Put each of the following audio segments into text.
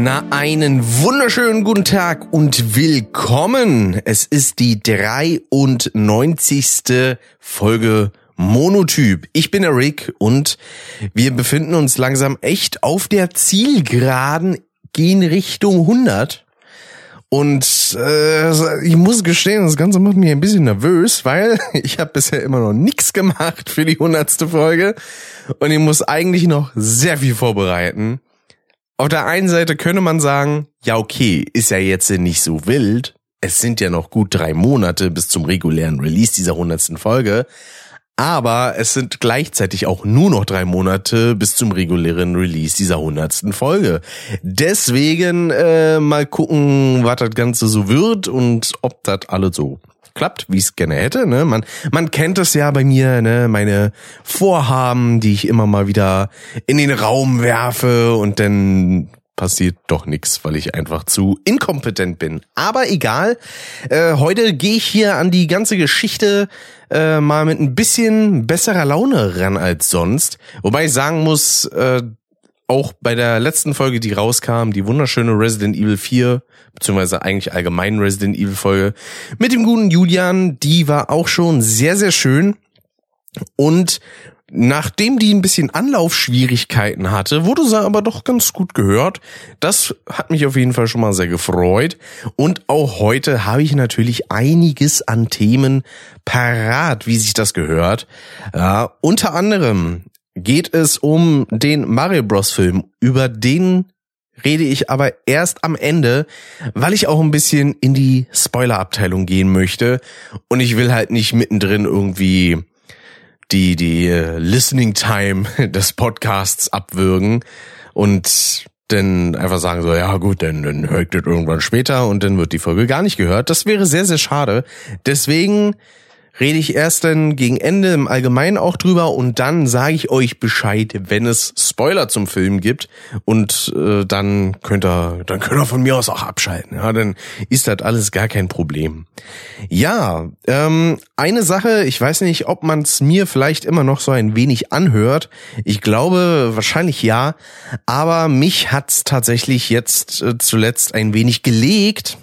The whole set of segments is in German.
Na, einen wunderschönen guten Tag und willkommen. Es ist die 93. Folge Monotyp. Ich bin der Rick und wir befinden uns langsam echt auf der Zielgeraden, gehen Richtung 100. Und äh, ich muss gestehen, das Ganze macht mich ein bisschen nervös, weil ich habe bisher immer noch nichts gemacht für die hundertste Folge und ich muss eigentlich noch sehr viel vorbereiten. Auf der einen Seite könnte man sagen, ja okay, ist ja jetzt nicht so wild. Es sind ja noch gut drei Monate bis zum regulären Release dieser hundertsten Folge. Aber es sind gleichzeitig auch nur noch drei Monate bis zum regulären Release dieser hundertsten Folge. Deswegen äh, mal gucken, was das Ganze so wird und ob das alles so klappt, wie es gerne hätte. Ne? Man, man kennt es ja bei mir, ne? meine Vorhaben, die ich immer mal wieder in den Raum werfe und dann passiert doch nichts, weil ich einfach zu inkompetent bin. Aber egal, äh, heute gehe ich hier an die ganze Geschichte äh, mal mit ein bisschen besserer Laune ran als sonst. Wobei ich sagen muss, äh, auch bei der letzten Folge, die rauskam, die wunderschöne Resident Evil 4, beziehungsweise eigentlich allgemein Resident Evil Folge, mit dem guten Julian, die war auch schon sehr, sehr schön. Und nachdem die ein bisschen Anlaufschwierigkeiten hatte, wurde sie aber doch ganz gut gehört. Das hat mich auf jeden Fall schon mal sehr gefreut. Und auch heute habe ich natürlich einiges an Themen parat, wie sich das gehört. Ja, unter anderem geht es um den Mario Bros. Film. Über den rede ich aber erst am Ende, weil ich auch ein bisschen in die Spoiler-Abteilung gehen möchte. Und ich will halt nicht mittendrin irgendwie die, die äh, Listening Time des Podcasts abwürgen und dann einfach sagen so, ja gut, dann, dann hört das irgendwann später und dann wird die Folge gar nicht gehört. Das wäre sehr, sehr schade. Deswegen rede ich erst dann gegen Ende im Allgemeinen auch drüber und dann sage ich euch Bescheid, wenn es Spoiler zum Film gibt und äh, dann könnt ihr, dann könnt ihr von mir aus auch abschalten. Ja, dann ist das alles gar kein Problem. Ja, ähm, eine Sache, ich weiß nicht, ob man es mir vielleicht immer noch so ein wenig anhört. Ich glaube wahrscheinlich ja, aber mich hat's tatsächlich jetzt äh, zuletzt ein wenig gelegt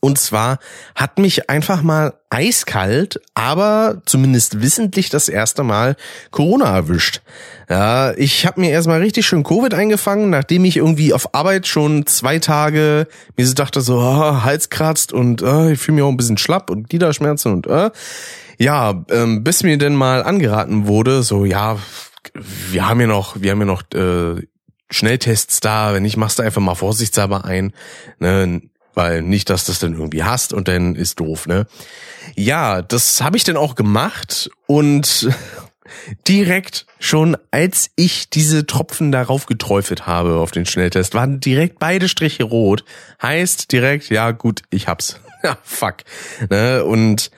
und zwar hat mich einfach mal eiskalt, aber zumindest wissentlich das erste Mal Corona erwischt. Ja, ich habe mir erstmal richtig schön Covid eingefangen, nachdem ich irgendwie auf Arbeit schon zwei Tage mir so dachte so, oh, Hals kratzt und oh, ich fühle mich auch ein bisschen schlapp und Gliederschmerzen und äh. ja, ähm, bis mir denn mal angeraten wurde, so ja, wir haben ja noch, wir haben ja noch äh, Schnelltests da, wenn nicht, machst du einfach mal vorsichtshalber ein. Ne? Weil nicht, dass das dann irgendwie hast und dann ist doof, ne? Ja, das habe ich dann auch gemacht und direkt schon, als ich diese Tropfen darauf geträufelt habe auf den Schnelltest, waren direkt beide Striche rot. Heißt direkt, ja gut, ich hab's. Ja, fuck. Ne? Und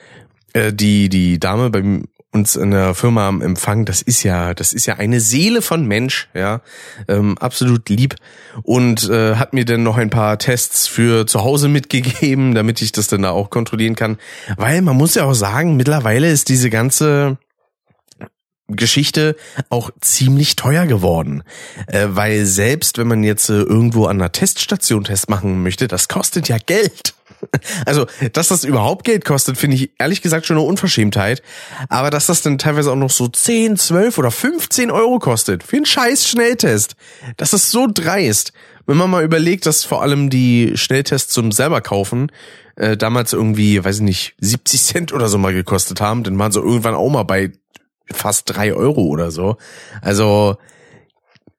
äh, die die Dame beim uns in der Firma am Empfang, das ist ja, das ist ja eine Seele von Mensch, ja, ähm, absolut lieb. Und äh, hat mir dann noch ein paar Tests für zu Hause mitgegeben, damit ich das dann da auch kontrollieren kann, weil man muss ja auch sagen, mittlerweile ist diese ganze Geschichte auch ziemlich teuer geworden, äh, weil selbst wenn man jetzt äh, irgendwo an einer Teststation Test machen möchte, das kostet ja Geld. Also, dass das überhaupt Geld kostet, finde ich ehrlich gesagt schon eine Unverschämtheit. Aber dass das dann teilweise auch noch so 10, 12 oder 15 Euro kostet für einen scheiß Schnelltest, das ist so dreist. Wenn man mal überlegt, dass vor allem die Schnelltests zum selber kaufen äh, damals irgendwie, weiß ich nicht, 70 Cent oder so mal gekostet haben, dann waren sie irgendwann auch mal bei fast drei Euro oder so. Also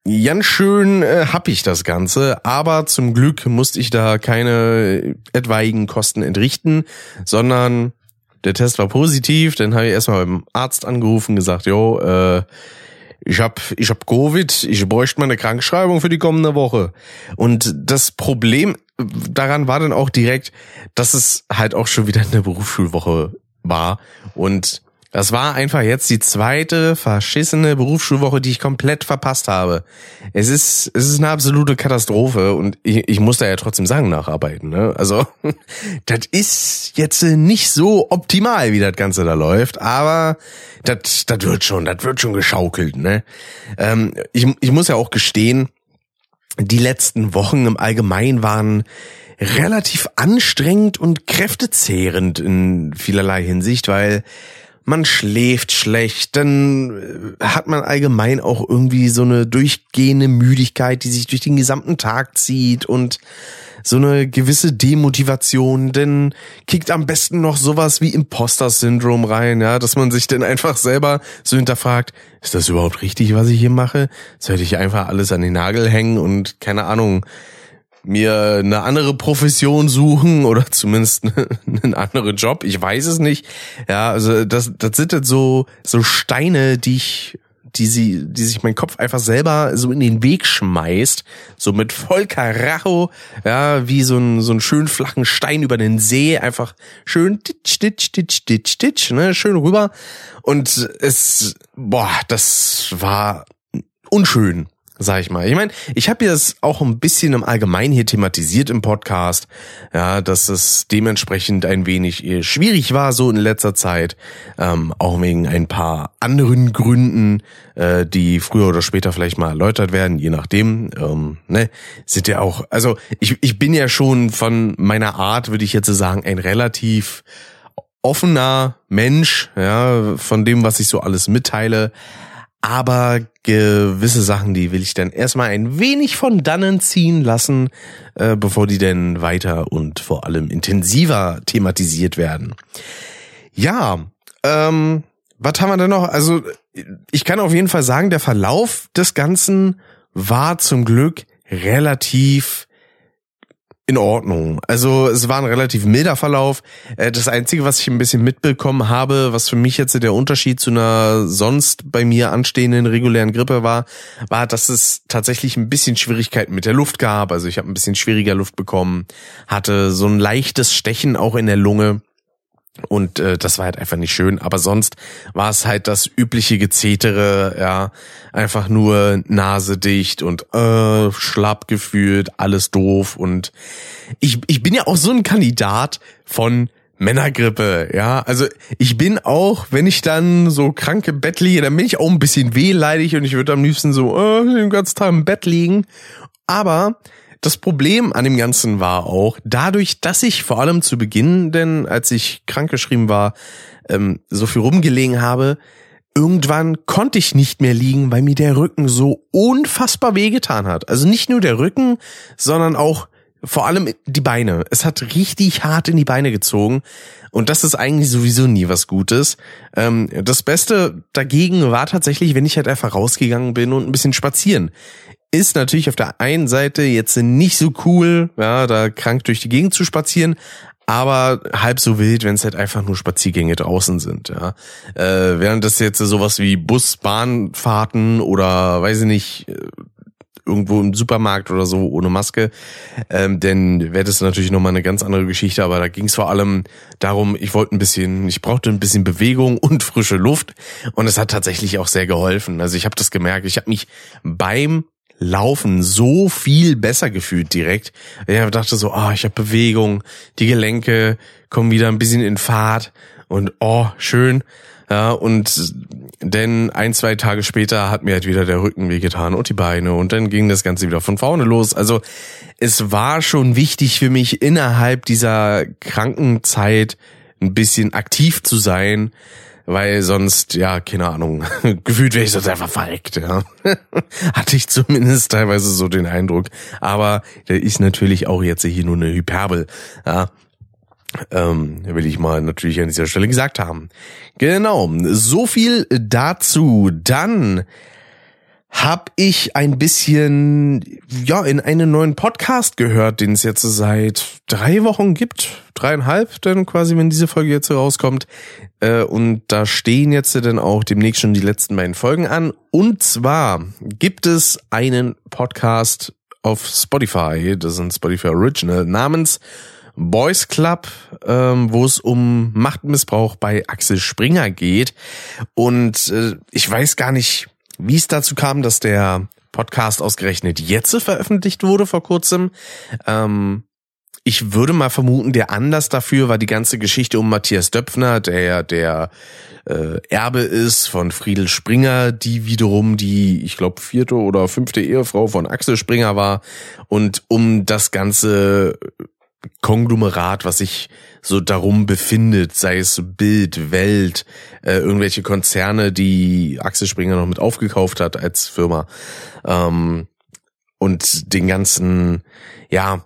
Ganz schön äh, hab ich das Ganze, aber zum Glück musste ich da keine etwaigen Kosten entrichten, sondern der Test war positiv. Dann habe ich erstmal beim Arzt angerufen, gesagt, jo, äh, ich hab, ich hab Covid, ich bräuchte mal eine Krankschreibung für die kommende Woche. Und das Problem daran war dann auch direkt, dass es halt auch schon wieder eine Berufsschulwoche war und das war einfach jetzt die zweite verschissene Berufsschulwoche, die ich komplett verpasst habe. Es ist, es ist eine absolute Katastrophe und ich, ich muss da ja trotzdem sagen, nacharbeiten. Ne? Also, das ist jetzt nicht so optimal, wie das Ganze da läuft, aber das, das wird schon, das wird schon geschaukelt. Ne? Ähm, ich, ich muss ja auch gestehen, die letzten Wochen im Allgemeinen waren relativ anstrengend und kräftezehrend in vielerlei Hinsicht, weil man schläft schlecht, dann äh, hat man allgemein auch irgendwie so eine durchgehende Müdigkeit, die sich durch den gesamten Tag zieht und so eine gewisse Demotivation, denn kickt am besten noch sowas wie Imposter-Syndrom rein, ja, dass man sich dann einfach selber so hinterfragt, ist das überhaupt richtig, was ich hier mache? Sollte ich einfach alles an den Nagel hängen und keine Ahnung, mir eine andere Profession suchen oder zumindest einen anderen Job. Ich weiß es nicht. Ja, also das, das sind jetzt so, so Steine, die ich, die sie, die sich mein Kopf einfach selber so in den Weg schmeißt. So mit voll Karacho, ja, wie so ein, so ein schön flachen Stein über den See. Einfach schön ditch, ditch, ditch, ditch, ditch, ne, schön rüber. Und es, boah, das war unschön sag ich mal. Ich meine, ich habe das auch ein bisschen im Allgemeinen hier thematisiert im Podcast, ja, dass es dementsprechend ein wenig äh, schwierig war so in letzter Zeit, ähm, auch wegen ein paar anderen Gründen, äh, die früher oder später vielleicht mal erläutert werden, je nachdem. Ähm, ne, sind ja auch, also ich, ich bin ja schon von meiner Art, würde ich jetzt sagen, ein relativ offener Mensch, ja, von dem, was ich so alles mitteile. Aber gewisse Sachen, die will ich dann erstmal ein wenig von dannen ziehen lassen, äh, bevor die denn weiter und vor allem intensiver thematisiert werden. Ja, ähm, was haben wir denn noch? Also ich kann auf jeden Fall sagen, der Verlauf des Ganzen war zum Glück relativ in Ordnung. Also es war ein relativ milder Verlauf. Äh, das Einzige, was ich ein bisschen mitbekommen habe, was für mich jetzt der Unterschied zu einer sonst bei mir anstehenden regulären Grippe war, war, dass es tatsächlich ein bisschen Schwierigkeiten mit der Luft gab. Also ich habe ein bisschen schwieriger Luft bekommen, hatte so ein leichtes Stechen auch in der Lunge. Und äh, das war halt einfach nicht schön. Aber sonst war es halt das übliche Gezetere, ja, einfach nur Nase dicht und äh, schlapp gefühlt, alles doof. Und ich, ich bin ja auch so ein Kandidat von Männergrippe, ja. Also ich bin auch, wenn ich dann so krank im Bett liege, dann bin ich auch ein bisschen wehleidig und ich würde am liebsten so äh, den ganzen Tag im Bett liegen. Aber das Problem an dem Ganzen war auch, dadurch, dass ich vor allem zu Beginn, denn als ich krankgeschrieben war, ähm, so viel rumgelegen habe, irgendwann konnte ich nicht mehr liegen, weil mir der Rücken so unfassbar wehgetan hat. Also nicht nur der Rücken, sondern auch vor allem die Beine. Es hat richtig hart in die Beine gezogen. Und das ist eigentlich sowieso nie was Gutes. Ähm, das Beste dagegen war tatsächlich, wenn ich halt einfach rausgegangen bin und ein bisschen spazieren ist natürlich auf der einen Seite jetzt nicht so cool, ja, da krank durch die Gegend zu spazieren, aber halb so wild, wenn es halt einfach nur Spaziergänge draußen sind, ja. Äh, während das jetzt sowas wie Bus, Bahnfahrten oder weiß ich nicht, äh, irgendwo im Supermarkt oder so ohne Maske, ähm, denn wäre das natürlich nochmal eine ganz andere Geschichte, aber da ging es vor allem darum, ich wollte ein bisschen, ich brauchte ein bisschen Bewegung und frische Luft und es hat tatsächlich auch sehr geholfen. Also ich habe das gemerkt, ich habe mich beim Laufen so viel besser gefühlt direkt. Ich dachte so, ah, oh, ich habe Bewegung, die Gelenke kommen wieder ein bisschen in Fahrt und oh, schön. Ja, und denn ein, zwei Tage später hat mir halt wieder der Rücken wehgetan und die Beine und dann ging das Ganze wieder von vorne los. Also es war schon wichtig für mich innerhalb dieser Krankenzeit ein bisschen aktiv zu sein, weil sonst, ja, keine Ahnung, gefühlt wäre ich sonst einfach verreckt, ja. Hatte ich zumindest teilweise so den Eindruck. Aber der ist natürlich auch jetzt hier nur eine Hyperbel, ja. Ähm, will ich mal natürlich an dieser Stelle gesagt haben. Genau, so viel dazu. Dann hab ich ein bisschen ja in einen neuen Podcast gehört, den es jetzt seit drei Wochen gibt, dreieinhalb, dann quasi, wenn diese Folge jetzt rauskommt. Äh, und da stehen jetzt dann auch demnächst schon die letzten beiden Folgen an. Und zwar gibt es einen Podcast auf Spotify, das ist ein Spotify Original, namens Boys Club, ähm, wo es um Machtmissbrauch bei Axel Springer geht. Und äh, ich weiß gar nicht, wie es dazu kam, dass der Podcast ausgerechnet jetzt veröffentlicht wurde vor kurzem. Ähm, ich würde mal vermuten, der Anlass dafür war die ganze Geschichte um Matthias Döpfner, der ja der äh, Erbe ist von Friedel Springer, die wiederum die, ich glaube, vierte oder fünfte Ehefrau von Axel Springer war. Und um das ganze Konglomerat, was sich so darum befindet, sei es Bild, Welt, äh, irgendwelche Konzerne, die Axel Springer noch mit aufgekauft hat als Firma. Ähm, und den ganzen, ja,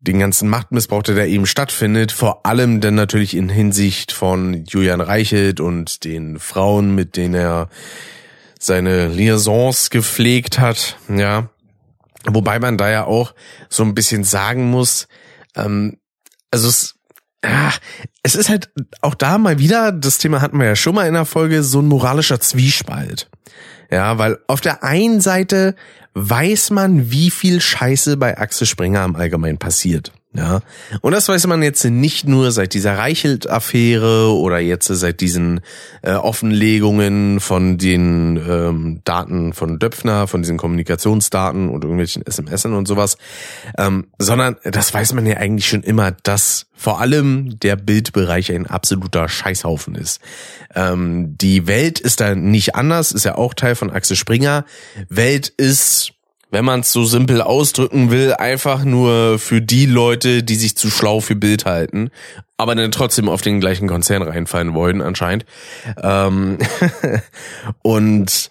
den ganzen Machtmissbrauch, der da eben stattfindet, vor allem dann natürlich in Hinsicht von Julian Reichelt und den Frauen, mit denen er seine Liaisons gepflegt hat, ja. Wobei man da ja auch so ein bisschen sagen muss, ähm, also es, ach, es ist halt auch da mal wieder, das Thema hatten wir ja schon mal in der Folge, so ein moralischer Zwiespalt. Ja, weil auf der einen Seite weiß man, wie viel Scheiße bei Axel Springer im Allgemeinen passiert. Ja, und das weiß man jetzt nicht nur seit dieser Reichelt-Affäre oder jetzt seit diesen äh, Offenlegungen von den ähm, Daten von Döpfner, von diesen Kommunikationsdaten und irgendwelchen SMS und sowas, ähm, sondern das weiß man ja eigentlich schon immer, dass vor allem der Bildbereich ein absoluter Scheißhaufen ist. Ähm, die Welt ist da nicht anders, ist ja auch Teil von Axel Springer. Welt ist wenn man es so simpel ausdrücken will, einfach nur für die Leute, die sich zu schlau für Bild halten, aber dann trotzdem auf den gleichen Konzern reinfallen wollen, anscheinend. Ähm und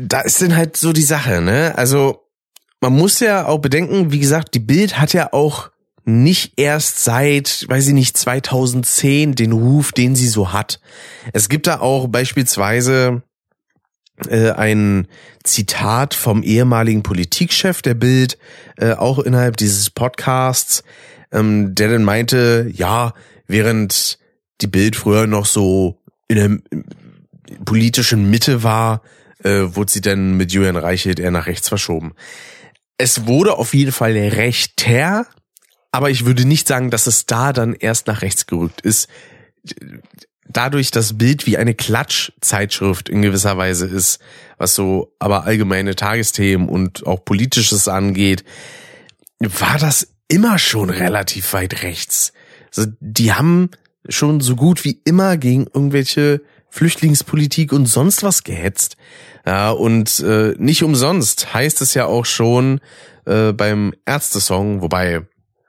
da ist dann halt so die Sache, ne? Also man muss ja auch bedenken, wie gesagt, die Bild hat ja auch nicht erst seit, weiß ich nicht, 2010 den Ruf, den sie so hat. Es gibt da auch beispielsweise ein Zitat vom ehemaligen Politikchef der Bild, äh, auch innerhalb dieses Podcasts, ähm, der dann meinte, ja, während die Bild früher noch so in der politischen Mitte war, äh, wurde sie dann mit Julian Reichelt eher nach rechts verschoben. Es wurde auf jeden Fall rechter, aber ich würde nicht sagen, dass es da dann erst nach rechts gerückt ist dadurch das Bild wie eine Klatschzeitschrift in gewisser Weise ist, was so aber allgemeine Tagesthemen und auch politisches angeht, war das immer schon relativ weit rechts. Also die haben schon so gut wie immer gegen irgendwelche Flüchtlingspolitik und sonst was gehetzt. Ja, und äh, nicht umsonst heißt es ja auch schon äh, beim Ärzte-Song, wobei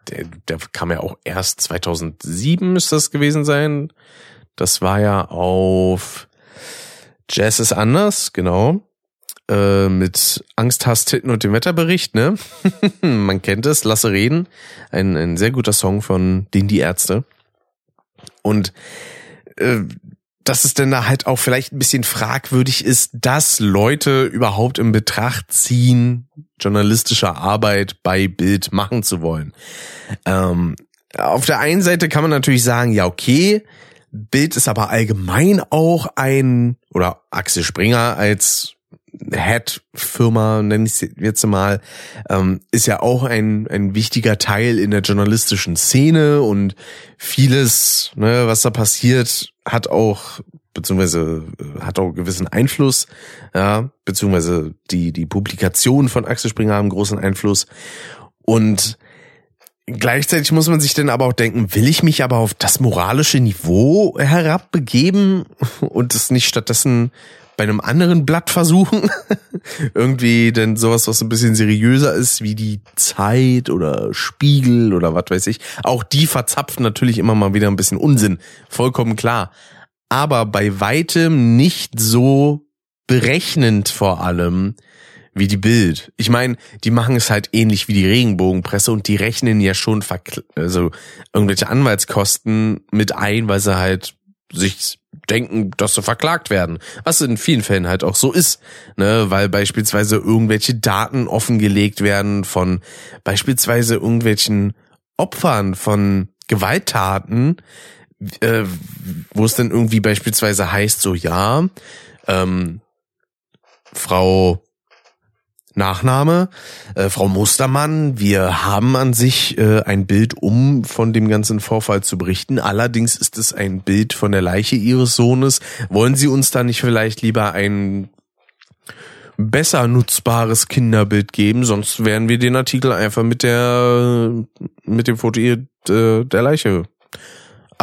der, der kam ja auch erst 2007 müsste das gewesen sein. Das war ja auf Jazz ist anders, genau. Äh, mit Angst, Hass, Titten und dem Wetterbericht, ne? Man kennt es, Lasse reden. Ein, ein sehr guter Song von den Die Ärzte. Und äh, dass es denn da halt auch vielleicht ein bisschen fragwürdig ist, dass Leute überhaupt in Betracht ziehen, journalistische Arbeit bei Bild machen zu wollen. Ähm, auf der einen Seite kann man natürlich sagen, ja, okay, Bild ist aber allgemein auch ein, oder Axel Springer als Head-Firma, nenne ich es jetzt mal, ähm, ist ja auch ein, ein wichtiger Teil in der journalistischen Szene und vieles, ne, was da passiert, hat auch beziehungsweise äh, hat auch gewissen Einfluss, ja, beziehungsweise die, die Publikationen von Axel Springer haben großen Einfluss. Und Gleichzeitig muss man sich dann aber auch denken, will ich mich aber auf das moralische Niveau herabbegeben und es nicht stattdessen bei einem anderen Blatt versuchen? Irgendwie denn sowas, was ein bisschen seriöser ist, wie die Zeit oder Spiegel oder was weiß ich. Auch die verzapfen natürlich immer mal wieder ein bisschen Unsinn. Vollkommen klar. Aber bei weitem nicht so berechnend vor allem, wie die Bild. Ich meine, die machen es halt ähnlich wie die Regenbogenpresse und die rechnen ja schon also irgendwelche Anwaltskosten mit ein, weil sie halt sich denken, dass sie verklagt werden. Was in vielen Fällen halt auch so ist, ne, weil beispielsweise irgendwelche Daten offengelegt werden von beispielsweise irgendwelchen Opfern von Gewalttaten, äh, wo es dann irgendwie beispielsweise heißt, so ja, ähm, Frau Nachname, äh, Frau Mustermann. Wir haben an sich äh, ein Bild, um von dem ganzen Vorfall zu berichten. Allerdings ist es ein Bild von der Leiche Ihres Sohnes. Wollen Sie uns da nicht vielleicht lieber ein besser nutzbares Kinderbild geben? Sonst werden wir den Artikel einfach mit der mit dem Foto äh, der Leiche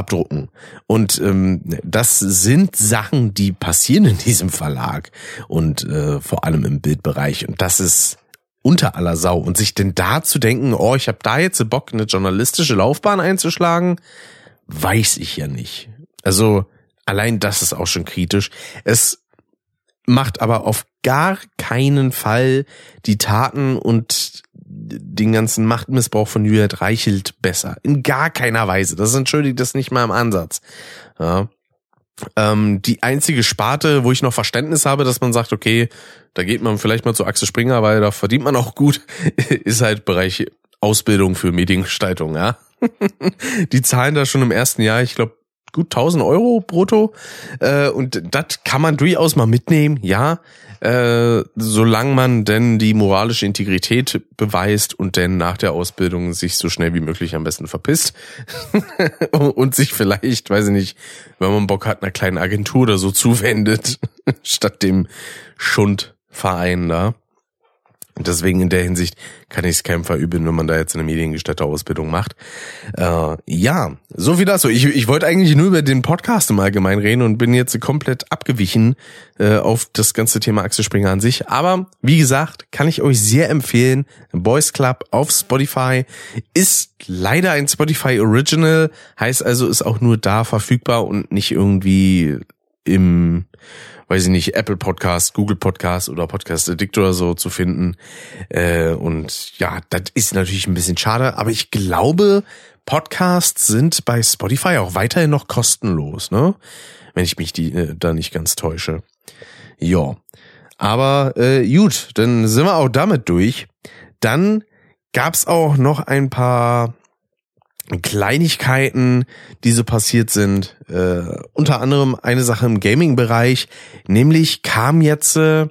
abdrucken. Und ähm, das sind Sachen, die passieren in diesem Verlag und äh, vor allem im Bildbereich. Und das ist unter aller Sau. Und sich denn da zu denken, oh, ich habe da jetzt Bock, eine journalistische Laufbahn einzuschlagen, weiß ich ja nicht. Also allein das ist auch schon kritisch. Es macht aber auf gar keinen Fall die Taten und den ganzen Machtmissbrauch von Juliet Reichelt besser. In gar keiner Weise. Das entschuldigt das nicht mal im Ansatz. Ja. Ähm, die einzige Sparte, wo ich noch Verständnis habe, dass man sagt, okay, da geht man vielleicht mal zu Axel Springer, weil da verdient man auch gut, ist halt Bereich Ausbildung für Mediengestaltung, ja. die zahlen da schon im ersten Jahr, ich glaube, gut 1000 Euro brutto. Äh, und das kann man durchaus mal mitnehmen, ja. Äh, solange man denn die moralische Integrität beweist und denn nach der Ausbildung sich so schnell wie möglich am besten verpisst und sich vielleicht, weiß ich nicht, wenn man Bock hat, einer kleinen Agentur oder so zuwendet, statt dem Schundverein da. Und deswegen in der Hinsicht kann ich es keinem verübeln, wenn man da jetzt eine Mediengestalter-Ausbildung macht. Äh, ja, so viel dazu. Ich, ich wollte eigentlich nur über den Podcast im Allgemeinen reden und bin jetzt komplett abgewichen äh, auf das ganze Thema Axel Springer an sich. Aber wie gesagt, kann ich euch sehr empfehlen. Boys Club auf Spotify ist leider ein Spotify Original, heißt also ist auch nur da verfügbar und nicht irgendwie im weiß ich nicht, Apple Podcast, Google Podcast oder Podcast Addict oder so zu finden. Äh, und ja, das ist natürlich ein bisschen schade, aber ich glaube, Podcasts sind bei Spotify auch weiterhin noch kostenlos, ne? Wenn ich mich die äh, da nicht ganz täusche. Ja. Aber äh, gut, dann sind wir auch damit durch. Dann gab's auch noch ein paar Kleinigkeiten, die so passiert sind. Äh, unter anderem eine Sache im Gaming-Bereich, nämlich kam jetzt äh,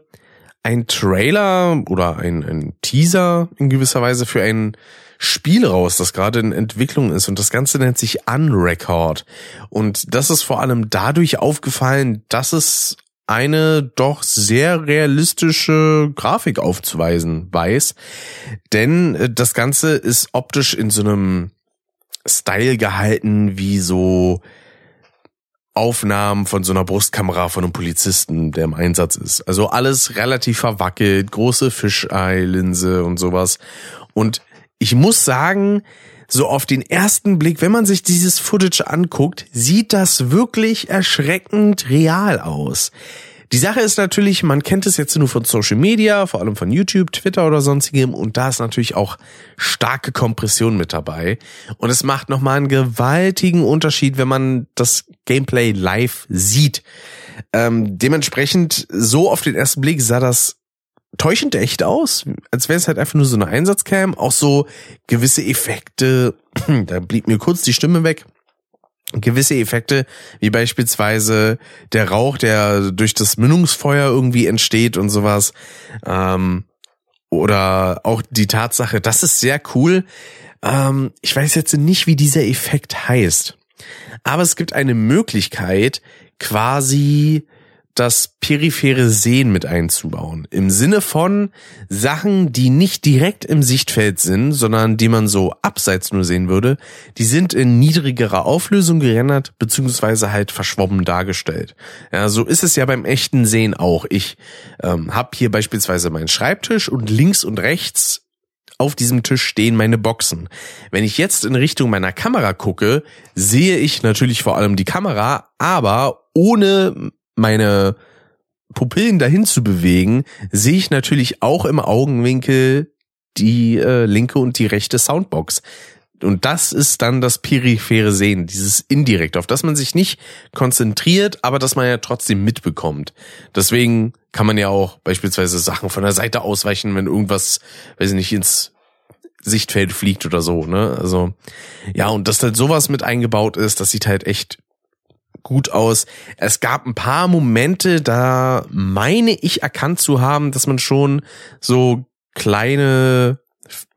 ein Trailer oder ein, ein Teaser in gewisser Weise für ein Spiel raus, das gerade in Entwicklung ist und das Ganze nennt sich Unrecord. Und das ist vor allem dadurch aufgefallen, dass es eine doch sehr realistische Grafik aufzuweisen weiß. Denn äh, das Ganze ist optisch in so einem Style gehalten wie so Aufnahmen von so einer Brustkamera von einem Polizisten, der im Einsatz ist. Also alles relativ verwackelt, große Fischei-Linse und sowas. Und ich muss sagen, so auf den ersten Blick, wenn man sich dieses Footage anguckt, sieht das wirklich erschreckend real aus. Die Sache ist natürlich, man kennt es jetzt nur von Social Media, vor allem von YouTube, Twitter oder sonstigem. Und da ist natürlich auch starke Kompression mit dabei. Und es macht nochmal einen gewaltigen Unterschied, wenn man das Gameplay live sieht. Ähm, dementsprechend, so auf den ersten Blick sah das täuschend echt aus, als wäre es halt einfach nur so eine Einsatzcam, auch so gewisse Effekte, da blieb mir kurz die Stimme weg gewisse Effekte, wie beispielsweise der Rauch, der durch das Mündungsfeuer irgendwie entsteht und sowas. Ähm, oder auch die Tatsache, das ist sehr cool. Ähm, ich weiß jetzt nicht, wie dieser Effekt heißt. Aber es gibt eine Möglichkeit, quasi das periphere Sehen mit einzubauen. Im Sinne von Sachen, die nicht direkt im Sichtfeld sind, sondern die man so abseits nur sehen würde, die sind in niedrigerer Auflösung gerendert, beziehungsweise halt verschwommen dargestellt. Ja, so ist es ja beim echten Sehen auch. Ich ähm, habe hier beispielsweise meinen Schreibtisch und links und rechts auf diesem Tisch stehen meine Boxen. Wenn ich jetzt in Richtung meiner Kamera gucke, sehe ich natürlich vor allem die Kamera, aber ohne meine Pupillen dahin zu bewegen, sehe ich natürlich auch im Augenwinkel die äh, linke und die rechte Soundbox. Und das ist dann das periphere Sehen, dieses indirekt, auf das man sich nicht konzentriert, aber das man ja trotzdem mitbekommt. Deswegen kann man ja auch beispielsweise Sachen von der Seite ausweichen, wenn irgendwas, weiß ich nicht, ins Sichtfeld fliegt oder so, ne? Also, ja, und dass halt sowas mit eingebaut ist, das sieht halt echt gut aus. Es gab ein paar Momente, da meine ich erkannt zu haben, dass man schon so kleine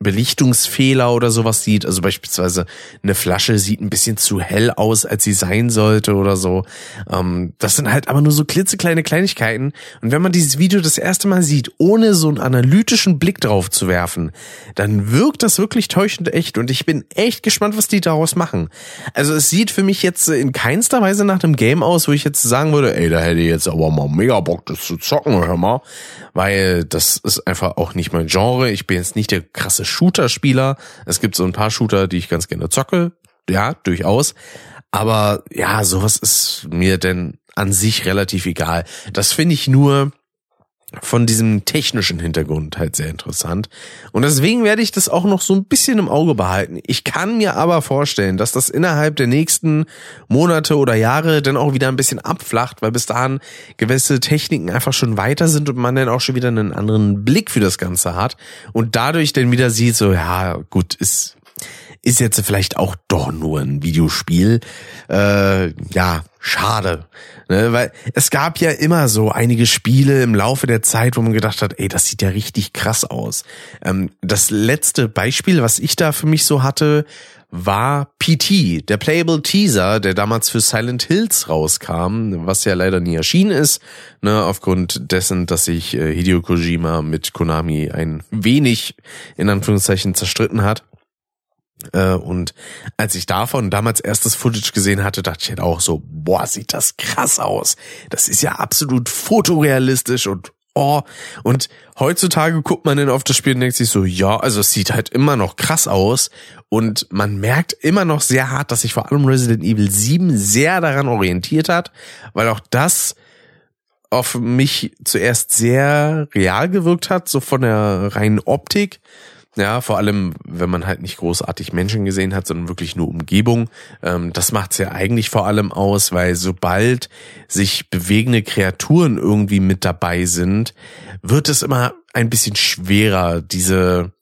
Belichtungsfehler oder sowas sieht. Also beispielsweise eine Flasche sieht ein bisschen zu hell aus, als sie sein sollte oder so. Ähm, das sind halt aber nur so klitzekleine Kleinigkeiten. Und wenn man dieses Video das erste Mal sieht, ohne so einen analytischen Blick drauf zu werfen, dann wirkt das wirklich täuschend echt. Und ich bin echt gespannt, was die daraus machen. Also es sieht für mich jetzt in keinster Weise nach einem Game aus, wo ich jetzt sagen würde, ey, da hätte ich jetzt aber mal mega Bock, das zu zocken, hör mal. Weil das ist einfach auch nicht mein Genre. Ich bin jetzt nicht der krasse Shooter-Spieler. Es gibt so ein paar Shooter, die ich ganz gerne zocke. Ja, durchaus. Aber ja, sowas ist mir denn an sich relativ egal. Das finde ich nur von diesem technischen Hintergrund halt sehr interessant. Und deswegen werde ich das auch noch so ein bisschen im Auge behalten. Ich kann mir aber vorstellen, dass das innerhalb der nächsten Monate oder Jahre dann auch wieder ein bisschen abflacht, weil bis dahin gewisse Techniken einfach schon weiter sind und man dann auch schon wieder einen anderen Blick für das Ganze hat und dadurch dann wieder sieht, so, ja, gut, ist, ist jetzt vielleicht auch doch nur ein Videospiel. Äh, ja, schade. Ne? Weil es gab ja immer so einige Spiele im Laufe der Zeit, wo man gedacht hat, ey, das sieht ja richtig krass aus. Ähm, das letzte Beispiel, was ich da für mich so hatte, war PT, der Playable Teaser, der damals für Silent Hills rauskam, was ja leider nie erschienen ist, ne, aufgrund dessen, dass sich äh, Hideo Kojima mit Konami ein wenig in Anführungszeichen zerstritten hat. Äh, und als ich davon damals erstes Footage gesehen hatte, dachte ich halt auch so, boah, sieht das krass aus. Das ist ja absolut fotorealistisch und oh. Und heutzutage guckt man dann auf das Spiel und denkt sich so, ja, also es sieht halt immer noch krass aus. Und man merkt immer noch sehr hart, dass sich vor allem Resident Evil 7 sehr daran orientiert hat, weil auch das auf mich zuerst sehr real gewirkt hat, so von der reinen Optik. Ja, vor allem, wenn man halt nicht großartig Menschen gesehen hat, sondern wirklich nur Umgebung. Ähm, das macht's ja eigentlich vor allem aus, weil sobald sich bewegende Kreaturen irgendwie mit dabei sind, wird es immer ein bisschen schwerer, diese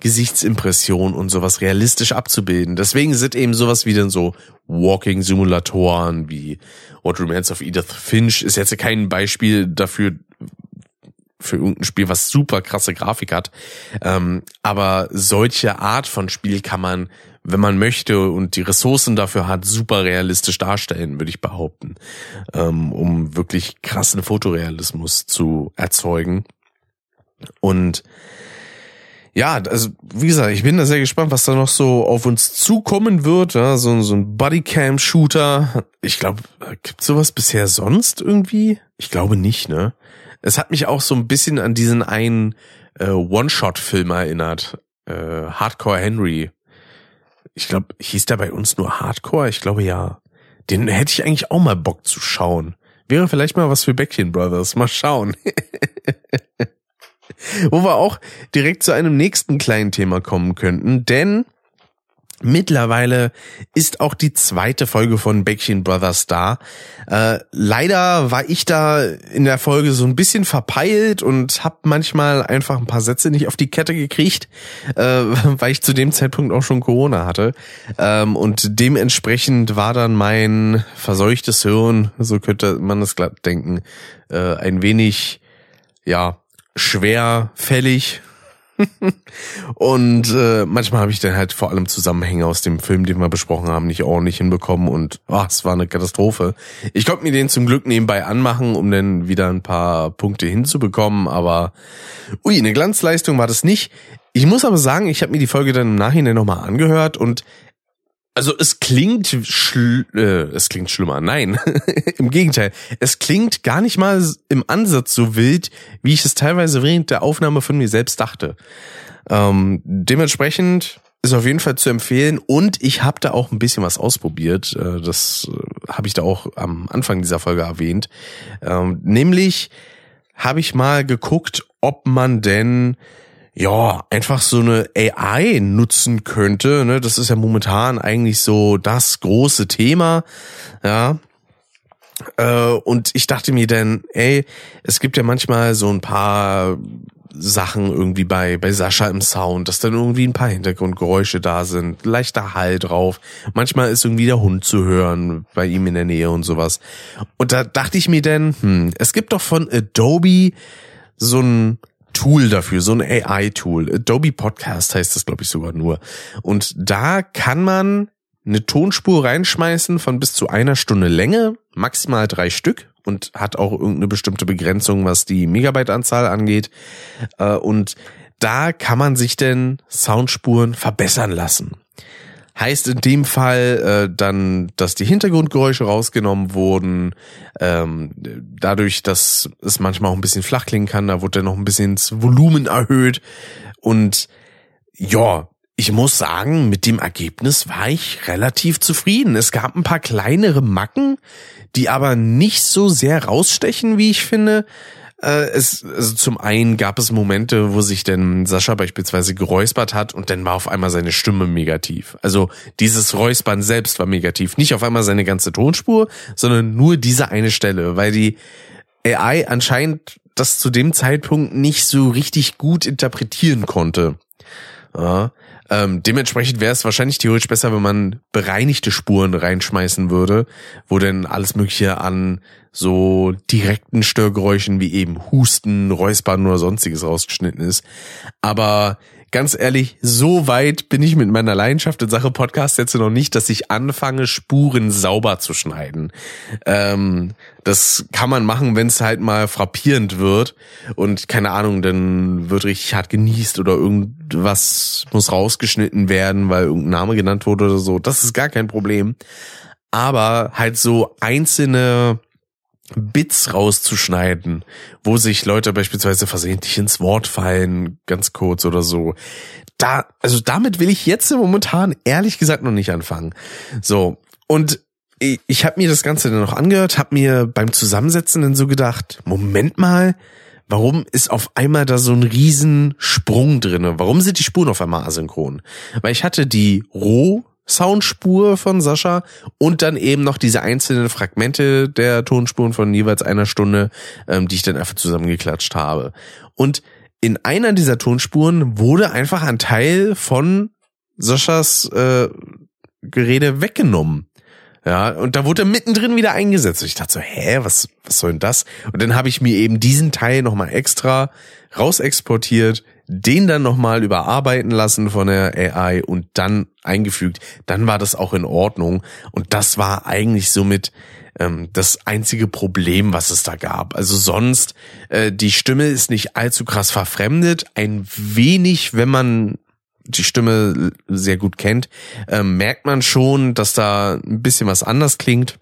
Gesichtsimpression und sowas realistisch abzubilden. Deswegen sind eben sowas wie dann so Walking-Simulatoren wie What Remains of Edith Finch ist jetzt kein Beispiel dafür, für irgendein Spiel, was super krasse Grafik hat. Ähm, aber solche Art von Spiel kann man, wenn man möchte und die Ressourcen dafür hat, super realistisch darstellen, würde ich behaupten, ähm, um wirklich krassen Fotorealismus zu erzeugen. Und ja, also wie gesagt, ich bin da sehr gespannt, was da noch so auf uns zukommen wird. Ja, so, so ein Bodycam-Shooter. Ich glaube, gibt sowas bisher sonst irgendwie? Ich glaube nicht, ne? Es hat mich auch so ein bisschen an diesen einen äh, One-Shot-Film erinnert. Äh, Hardcore Henry. Ich glaube, hieß der bei uns nur Hardcore? Ich glaube ja. Den hätte ich eigentlich auch mal Bock zu schauen. Wäre vielleicht mal was für Bäckchen Brothers. Mal schauen. Wo wir auch direkt zu einem nächsten kleinen Thema kommen könnten, denn Mittlerweile ist auch die zweite Folge von Bäckchen Brothers da. Äh, leider war ich da in der Folge so ein bisschen verpeilt und habe manchmal einfach ein paar Sätze nicht auf die Kette gekriegt, äh, weil ich zu dem Zeitpunkt auch schon Corona hatte. Ähm, und dementsprechend war dann mein verseuchtes Hirn, so könnte man es glatt denken, äh, ein wenig, ja, schwerfällig und äh, manchmal habe ich dann halt vor allem Zusammenhänge aus dem Film, den wir besprochen haben, nicht ordentlich hinbekommen und oh, es war eine Katastrophe. Ich konnte mir den zum Glück nebenbei anmachen, um dann wieder ein paar Punkte hinzubekommen, aber ui, eine Glanzleistung war das nicht. Ich muss aber sagen, ich habe mir die Folge dann im Nachhinein nochmal angehört und also es klingt schl äh, es klingt schlimmer. Nein, im Gegenteil. Es klingt gar nicht mal im Ansatz so wild, wie ich es teilweise während der Aufnahme von mir selbst dachte. Ähm, dementsprechend ist auf jeden Fall zu empfehlen und ich habe da auch ein bisschen was ausprobiert. Äh, das äh, habe ich da auch am Anfang dieser Folge erwähnt. Ähm, nämlich habe ich mal geguckt, ob man denn ja, einfach so eine AI nutzen könnte. Ne? Das ist ja momentan eigentlich so das große Thema. Ja. Äh, und ich dachte mir dann, ey, es gibt ja manchmal so ein paar Sachen irgendwie bei, bei Sascha im Sound, dass dann irgendwie ein paar Hintergrundgeräusche da sind, leichter Hall drauf. Manchmal ist irgendwie der Hund zu hören bei ihm in der Nähe und sowas. Und da dachte ich mir dann, hm, es gibt doch von Adobe so ein Tool dafür, so ein AI-Tool. Adobe Podcast heißt das, glaube ich, sogar nur. Und da kann man eine Tonspur reinschmeißen von bis zu einer Stunde Länge, maximal drei Stück und hat auch irgendeine bestimmte Begrenzung, was die Megabyte-Anzahl angeht. Äh, und da kann man sich denn Soundspuren verbessern lassen. Heißt in dem Fall äh, dann, dass die Hintergrundgeräusche rausgenommen wurden, ähm, dadurch, dass es manchmal auch ein bisschen flach klingen kann, da wurde dann noch ein bisschen das Volumen erhöht und ja, ich muss sagen, mit dem Ergebnis war ich relativ zufrieden. Es gab ein paar kleinere Macken, die aber nicht so sehr rausstechen, wie ich finde. Äh, es, also zum einen gab es Momente, wo sich denn Sascha beispielsweise geräuspert hat und dann war auf einmal seine Stimme negativ. Also dieses Räuspern selbst war negativ. Nicht auf einmal seine ganze Tonspur, sondern nur diese eine Stelle, weil die AI anscheinend das zu dem Zeitpunkt nicht so richtig gut interpretieren konnte. Ja, ähm, dementsprechend wäre es wahrscheinlich theoretisch besser, wenn man bereinigte Spuren reinschmeißen würde, wo denn alles Mögliche an so direkten Störgeräuschen wie eben Husten, Räuspern oder sonstiges rausgeschnitten ist. Aber ganz ehrlich, so weit bin ich mit meiner Leidenschaft in Sache Podcast jetzt noch nicht, dass ich anfange, Spuren sauber zu schneiden. Ähm, das kann man machen, wenn es halt mal frappierend wird und keine Ahnung, dann wird richtig hart genießt oder irgendwas muss rausgeschnitten werden, weil irgendein Name genannt wurde oder so. Das ist gar kein Problem. Aber halt so einzelne Bits rauszuschneiden, wo sich Leute beispielsweise versehentlich ins Wort fallen, ganz kurz oder so. Da, also damit will ich jetzt momentan ehrlich gesagt noch nicht anfangen. So. Und ich, ich habe mir das Ganze dann noch angehört, habe mir beim Zusammensetzen dann so gedacht, Moment mal, warum ist auf einmal da so ein Riesensprung drinne? Warum sind die Spuren auf einmal asynchron? Weil ich hatte die Roh Soundspur von Sascha und dann eben noch diese einzelnen Fragmente der Tonspuren von jeweils einer Stunde, ähm, die ich dann einfach zusammengeklatscht habe. Und in einer dieser Tonspuren wurde einfach ein Teil von Saschas äh, Gerede weggenommen. Ja, und da wurde er mittendrin wieder eingesetzt. Und ich dachte so, hä, was, was soll denn das? Und dann habe ich mir eben diesen Teil nochmal extra rausexportiert, den dann nochmal überarbeiten lassen von der AI und dann eingefügt. Dann war das auch in Ordnung. Und das war eigentlich somit ähm, das einzige Problem, was es da gab. Also sonst, äh, die Stimme ist nicht allzu krass verfremdet. Ein wenig, wenn man die Stimme sehr gut kennt, äh, merkt man schon, dass da ein bisschen was anders klingt.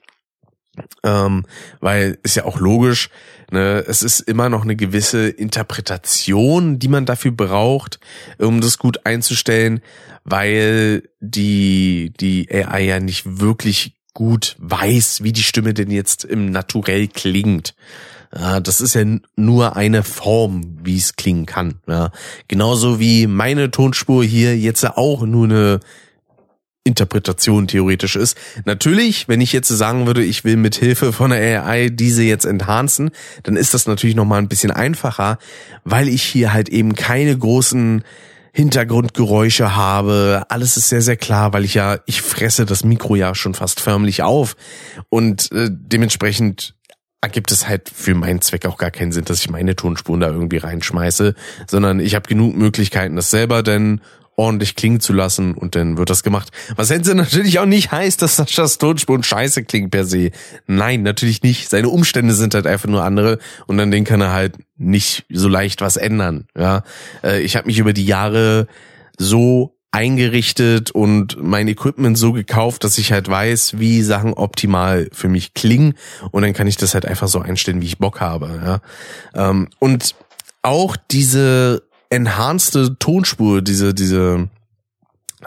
Ähm, weil ist ja auch logisch, ne, es ist immer noch eine gewisse Interpretation, die man dafür braucht, um das gut einzustellen, weil die, die AI ja nicht wirklich gut weiß, wie die Stimme denn jetzt im Naturell klingt. Ja, das ist ja nur eine Form, wie es klingen kann. Ja. Genauso wie meine Tonspur hier jetzt auch nur eine Interpretation theoretisch ist. Natürlich, wenn ich jetzt sagen würde, ich will mit Hilfe von der AI diese jetzt enhancen, dann ist das natürlich noch mal ein bisschen einfacher, weil ich hier halt eben keine großen Hintergrundgeräusche habe. Alles ist sehr, sehr klar, weil ich ja, ich fresse das Mikro ja schon fast förmlich auf und äh, dementsprechend ergibt es halt für meinen Zweck auch gar keinen Sinn, dass ich meine Tonspuren da irgendwie reinschmeiße, sondern ich habe genug Möglichkeiten, das selber denn ordentlich klingen zu lassen und dann wird das gemacht. Was jetzt natürlich auch nicht heißt, dass Saschas Tonspuren scheiße klingen per se. Nein, natürlich nicht. Seine Umstände sind halt einfach nur andere und an denen kann er halt nicht so leicht was ändern. Ja, äh, ich habe mich über die Jahre so eingerichtet und mein Equipment so gekauft, dass ich halt weiß, wie Sachen optimal für mich klingen und dann kann ich das halt einfach so einstellen, wie ich Bock habe. Ja? Ähm, und auch diese enhanced Tonspur, diese, diese,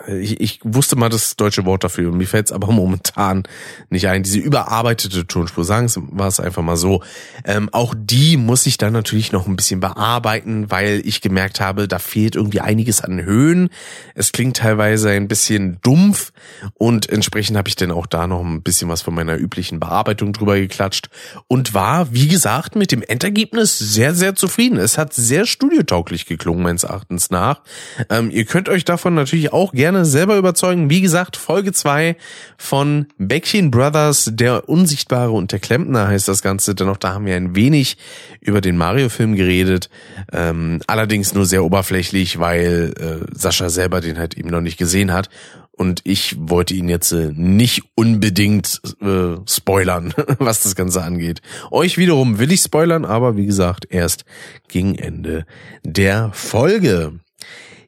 ich, ich wusste mal das deutsche Wort dafür, mir fällt es aber momentan nicht ein. Diese überarbeitete Tonspur, sagen wir es einfach mal so. Ähm, auch die muss ich dann natürlich noch ein bisschen bearbeiten, weil ich gemerkt habe, da fehlt irgendwie einiges an Höhen. Es klingt teilweise ein bisschen dumpf und entsprechend habe ich dann auch da noch ein bisschen was von meiner üblichen Bearbeitung drüber geklatscht und war, wie gesagt, mit dem Endergebnis sehr, sehr zufrieden. Es hat sehr studiotauglich geklungen, meines Erachtens nach. Ähm, ihr könnt euch davon natürlich auch gerne gerne selber überzeugen. Wie gesagt, Folge zwei von Bäckchen Brothers, der Unsichtbare und der Klempner heißt das Ganze. Dennoch, da haben wir ein wenig über den Mario-Film geredet. Ähm, allerdings nur sehr oberflächlich, weil äh, Sascha selber den halt eben noch nicht gesehen hat. Und ich wollte ihn jetzt äh, nicht unbedingt äh, spoilern, was das Ganze angeht. Euch wiederum will ich spoilern, aber wie gesagt, erst gegen Ende der Folge.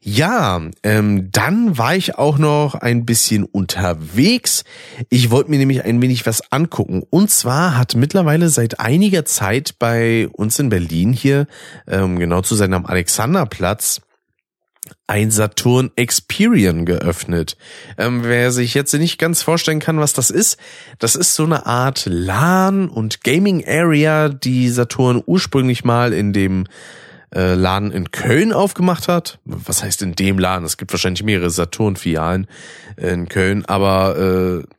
Ja, ähm, dann war ich auch noch ein bisschen unterwegs. Ich wollte mir nämlich ein wenig was angucken. Und zwar hat mittlerweile seit einiger Zeit bei uns in Berlin hier, ähm, genau zu sein am Alexanderplatz, ein Saturn Experian geöffnet. Ähm, wer sich jetzt nicht ganz vorstellen kann, was das ist, das ist so eine Art LAN und Gaming Area, die Saturn ursprünglich mal in dem äh, Laden in Köln aufgemacht hat. Was heißt in dem Laden? Es gibt wahrscheinlich mehrere Saturn-Filialen in Köln, aber äh,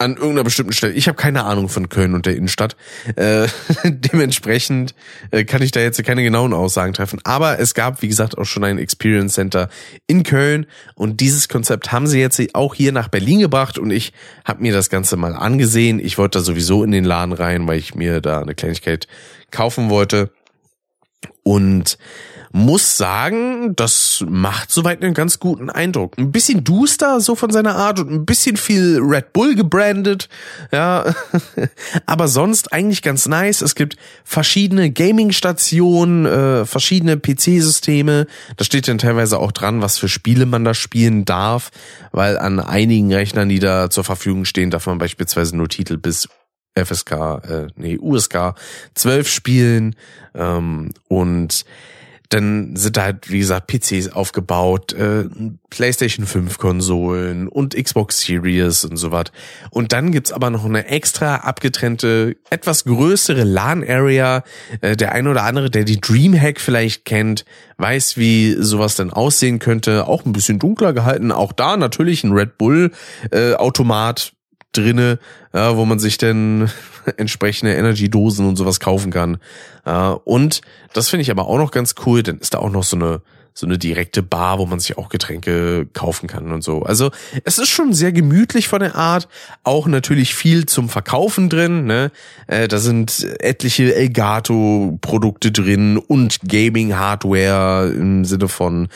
an irgendeiner bestimmten Stelle. Ich habe keine Ahnung von Köln und der Innenstadt. Äh, dementsprechend äh, kann ich da jetzt keine genauen Aussagen treffen. Aber es gab, wie gesagt, auch schon ein Experience Center in Köln und dieses Konzept haben sie jetzt auch hier nach Berlin gebracht und ich habe mir das Ganze mal angesehen. Ich wollte da sowieso in den Laden rein, weil ich mir da eine Kleinigkeit kaufen wollte. Und muss sagen, das macht soweit einen ganz guten Eindruck. Ein bisschen duster so von seiner Art und ein bisschen viel Red Bull gebrandet, ja. Aber sonst eigentlich ganz nice. Es gibt verschiedene Gaming-Stationen, äh, verschiedene PC-Systeme. Da steht dann teilweise auch dran, was für Spiele man da spielen darf, weil an einigen Rechnern, die da zur Verfügung stehen, darf man beispielsweise nur Titel bis FSK, äh, nee, USK 12 spielen ähm, und dann sind da halt, wie gesagt, PCs aufgebaut, äh, PlayStation 5 Konsolen und Xbox Series und so was. Und dann gibt's aber noch eine extra abgetrennte, etwas größere LAN-Area. Äh, der eine oder andere, der die Dreamhack vielleicht kennt, weiß, wie sowas dann aussehen könnte. Auch ein bisschen dunkler gehalten. Auch da natürlich ein Red Bull äh, Automat drinne, ja, wo man sich dann entsprechende Energy-Dosen und sowas kaufen kann. Ja, und das finde ich aber auch noch ganz cool, dann ist da auch noch so eine so eine direkte Bar, wo man sich auch Getränke kaufen kann und so. Also es ist schon sehr gemütlich von der Art, auch natürlich viel zum Verkaufen drin. Ne? Äh, da sind etliche Elgato-Produkte drin und Gaming-Hardware im Sinne von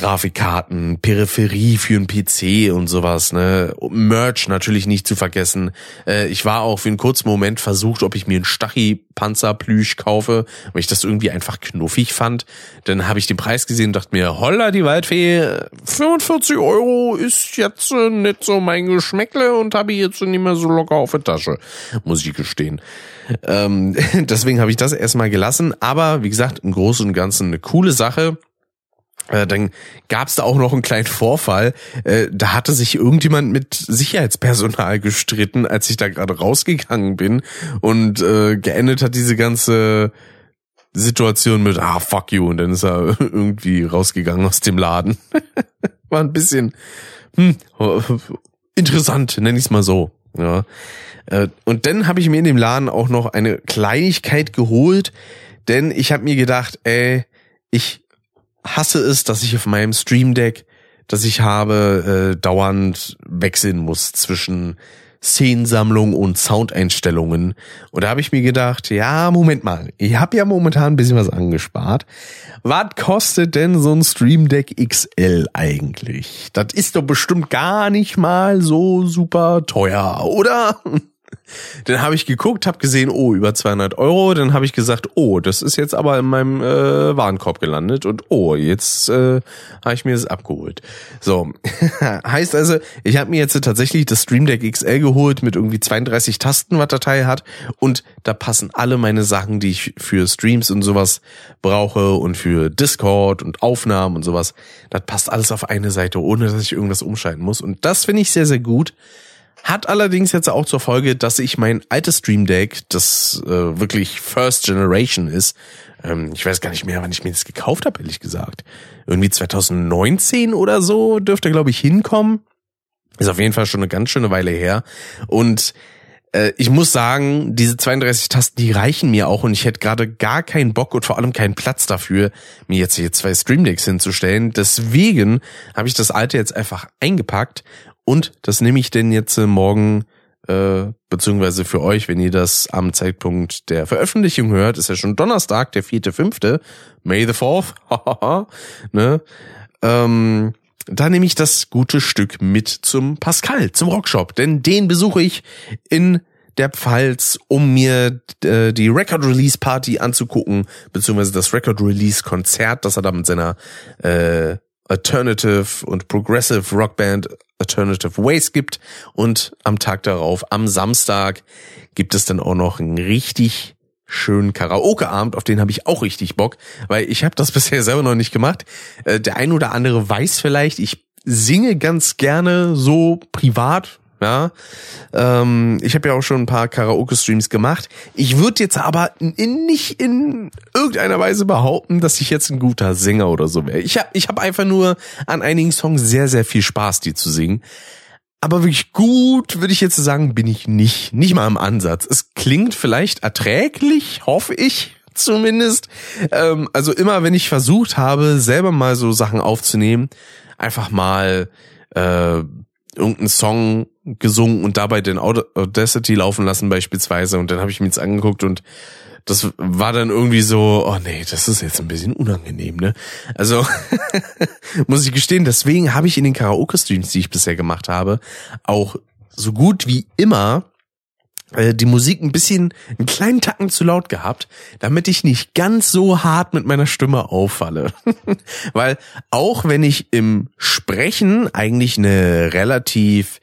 Grafikkarten, Peripherie für einen PC und sowas, ne? Merch natürlich nicht zu vergessen. Äh, ich war auch für einen kurzen Moment versucht, ob ich mir einen Stachy-Panzerplüsch kaufe, weil ich das irgendwie einfach knuffig fand. Dann habe ich den Preis gesehen und dachte mir, holla die Waldfee, 45 Euro ist jetzt äh, nicht so mein Geschmäckle und habe jetzt nicht mehr so locker auf der Tasche, muss ich gestehen. Ähm, deswegen habe ich das erstmal gelassen. Aber wie gesagt, im Großen und Ganzen eine coole Sache. Äh, dann gab es da auch noch einen kleinen Vorfall. Äh, da hatte sich irgendjemand mit Sicherheitspersonal gestritten, als ich da gerade rausgegangen bin. Und äh, geendet hat diese ganze Situation mit, ah, fuck you. Und dann ist er irgendwie rausgegangen aus dem Laden. War ein bisschen hm, interessant, nenne ich es mal so. Ja. Und dann habe ich mir in dem Laden auch noch eine Kleinigkeit geholt, denn ich habe mir gedacht, ey, ich hasse es, dass ich auf meinem Stream Deck, das ich habe, äh, dauernd wechseln muss zwischen Szenensammlung und Soundeinstellungen. Und da habe ich mir gedacht, ja, Moment mal, ich habe ja momentan ein bisschen was angespart. Was kostet denn so ein Stream Deck XL eigentlich? Das ist doch bestimmt gar nicht mal so super teuer, oder? Dann habe ich geguckt, habe gesehen, oh, über 200 Euro. Dann habe ich gesagt, oh, das ist jetzt aber in meinem äh, Warenkorb gelandet und oh, jetzt äh, habe ich mir das abgeholt. So, heißt also, ich habe mir jetzt tatsächlich das Stream Deck XL geholt mit irgendwie 32 Tasten, was Datei hat und da passen alle meine Sachen, die ich für Streams und sowas brauche und für Discord und Aufnahmen und sowas. Das passt alles auf eine Seite, ohne dass ich irgendwas umschalten muss und das finde ich sehr, sehr gut. Hat allerdings jetzt auch zur Folge, dass ich mein altes Stream Deck, das äh, wirklich First Generation ist, ähm, ich weiß gar nicht mehr, wann ich mir das gekauft habe, ehrlich gesagt. Irgendwie 2019 oder so dürfte, glaube ich, hinkommen. Ist auf jeden Fall schon eine ganz schöne Weile her. Und äh, ich muss sagen, diese 32 Tasten, die reichen mir auch und ich hätte gerade gar keinen Bock und vor allem keinen Platz dafür, mir jetzt hier zwei Streamdecks hinzustellen. Deswegen habe ich das alte jetzt einfach eingepackt und das nehme ich denn jetzt äh, morgen äh, beziehungsweise für euch, wenn ihr das am Zeitpunkt der Veröffentlichung hört, ist ja schon Donnerstag, der vierte, fünfte, May the Fourth, ne? Ähm, da nehme ich das gute Stück mit zum Pascal, zum Rockshop, denn den besuche ich in der Pfalz, um mir äh, die Record Release Party anzugucken, beziehungsweise das Record Release Konzert, das er da mit seiner äh, Alternative und Progressive Rockband Alternative Ways gibt. Und am Tag darauf, am Samstag, gibt es dann auch noch einen richtig schönen Karaoke-Abend, auf den habe ich auch richtig Bock, weil ich habe das bisher selber noch nicht gemacht. Äh, der ein oder andere weiß vielleicht, ich singe ganz gerne so privat, ja, ähm, ich habe ja auch schon ein paar Karaoke-Streams gemacht. Ich würde jetzt aber in, nicht in irgendeiner Weise behaupten, dass ich jetzt ein guter Sänger oder so wäre. Ich habe ich hab einfach nur an einigen Songs sehr, sehr viel Spaß, die zu singen. Aber wirklich gut, würde ich jetzt sagen, bin ich nicht. Nicht mal im Ansatz. Es klingt vielleicht erträglich, hoffe ich zumindest. Ähm, also immer, wenn ich versucht habe, selber mal so Sachen aufzunehmen, einfach mal äh, irgendeinen Song gesungen und dabei den Audacity laufen lassen beispielsweise und dann habe ich mir jetzt angeguckt und das war dann irgendwie so, oh nee, das ist jetzt ein bisschen unangenehm, ne? Also muss ich gestehen, deswegen habe ich in den Karaoke-Streams, die ich bisher gemacht habe, auch so gut wie immer äh, die Musik ein bisschen, einen kleinen Tacken zu laut gehabt, damit ich nicht ganz so hart mit meiner Stimme auffalle. Weil auch wenn ich im Sprechen eigentlich eine relativ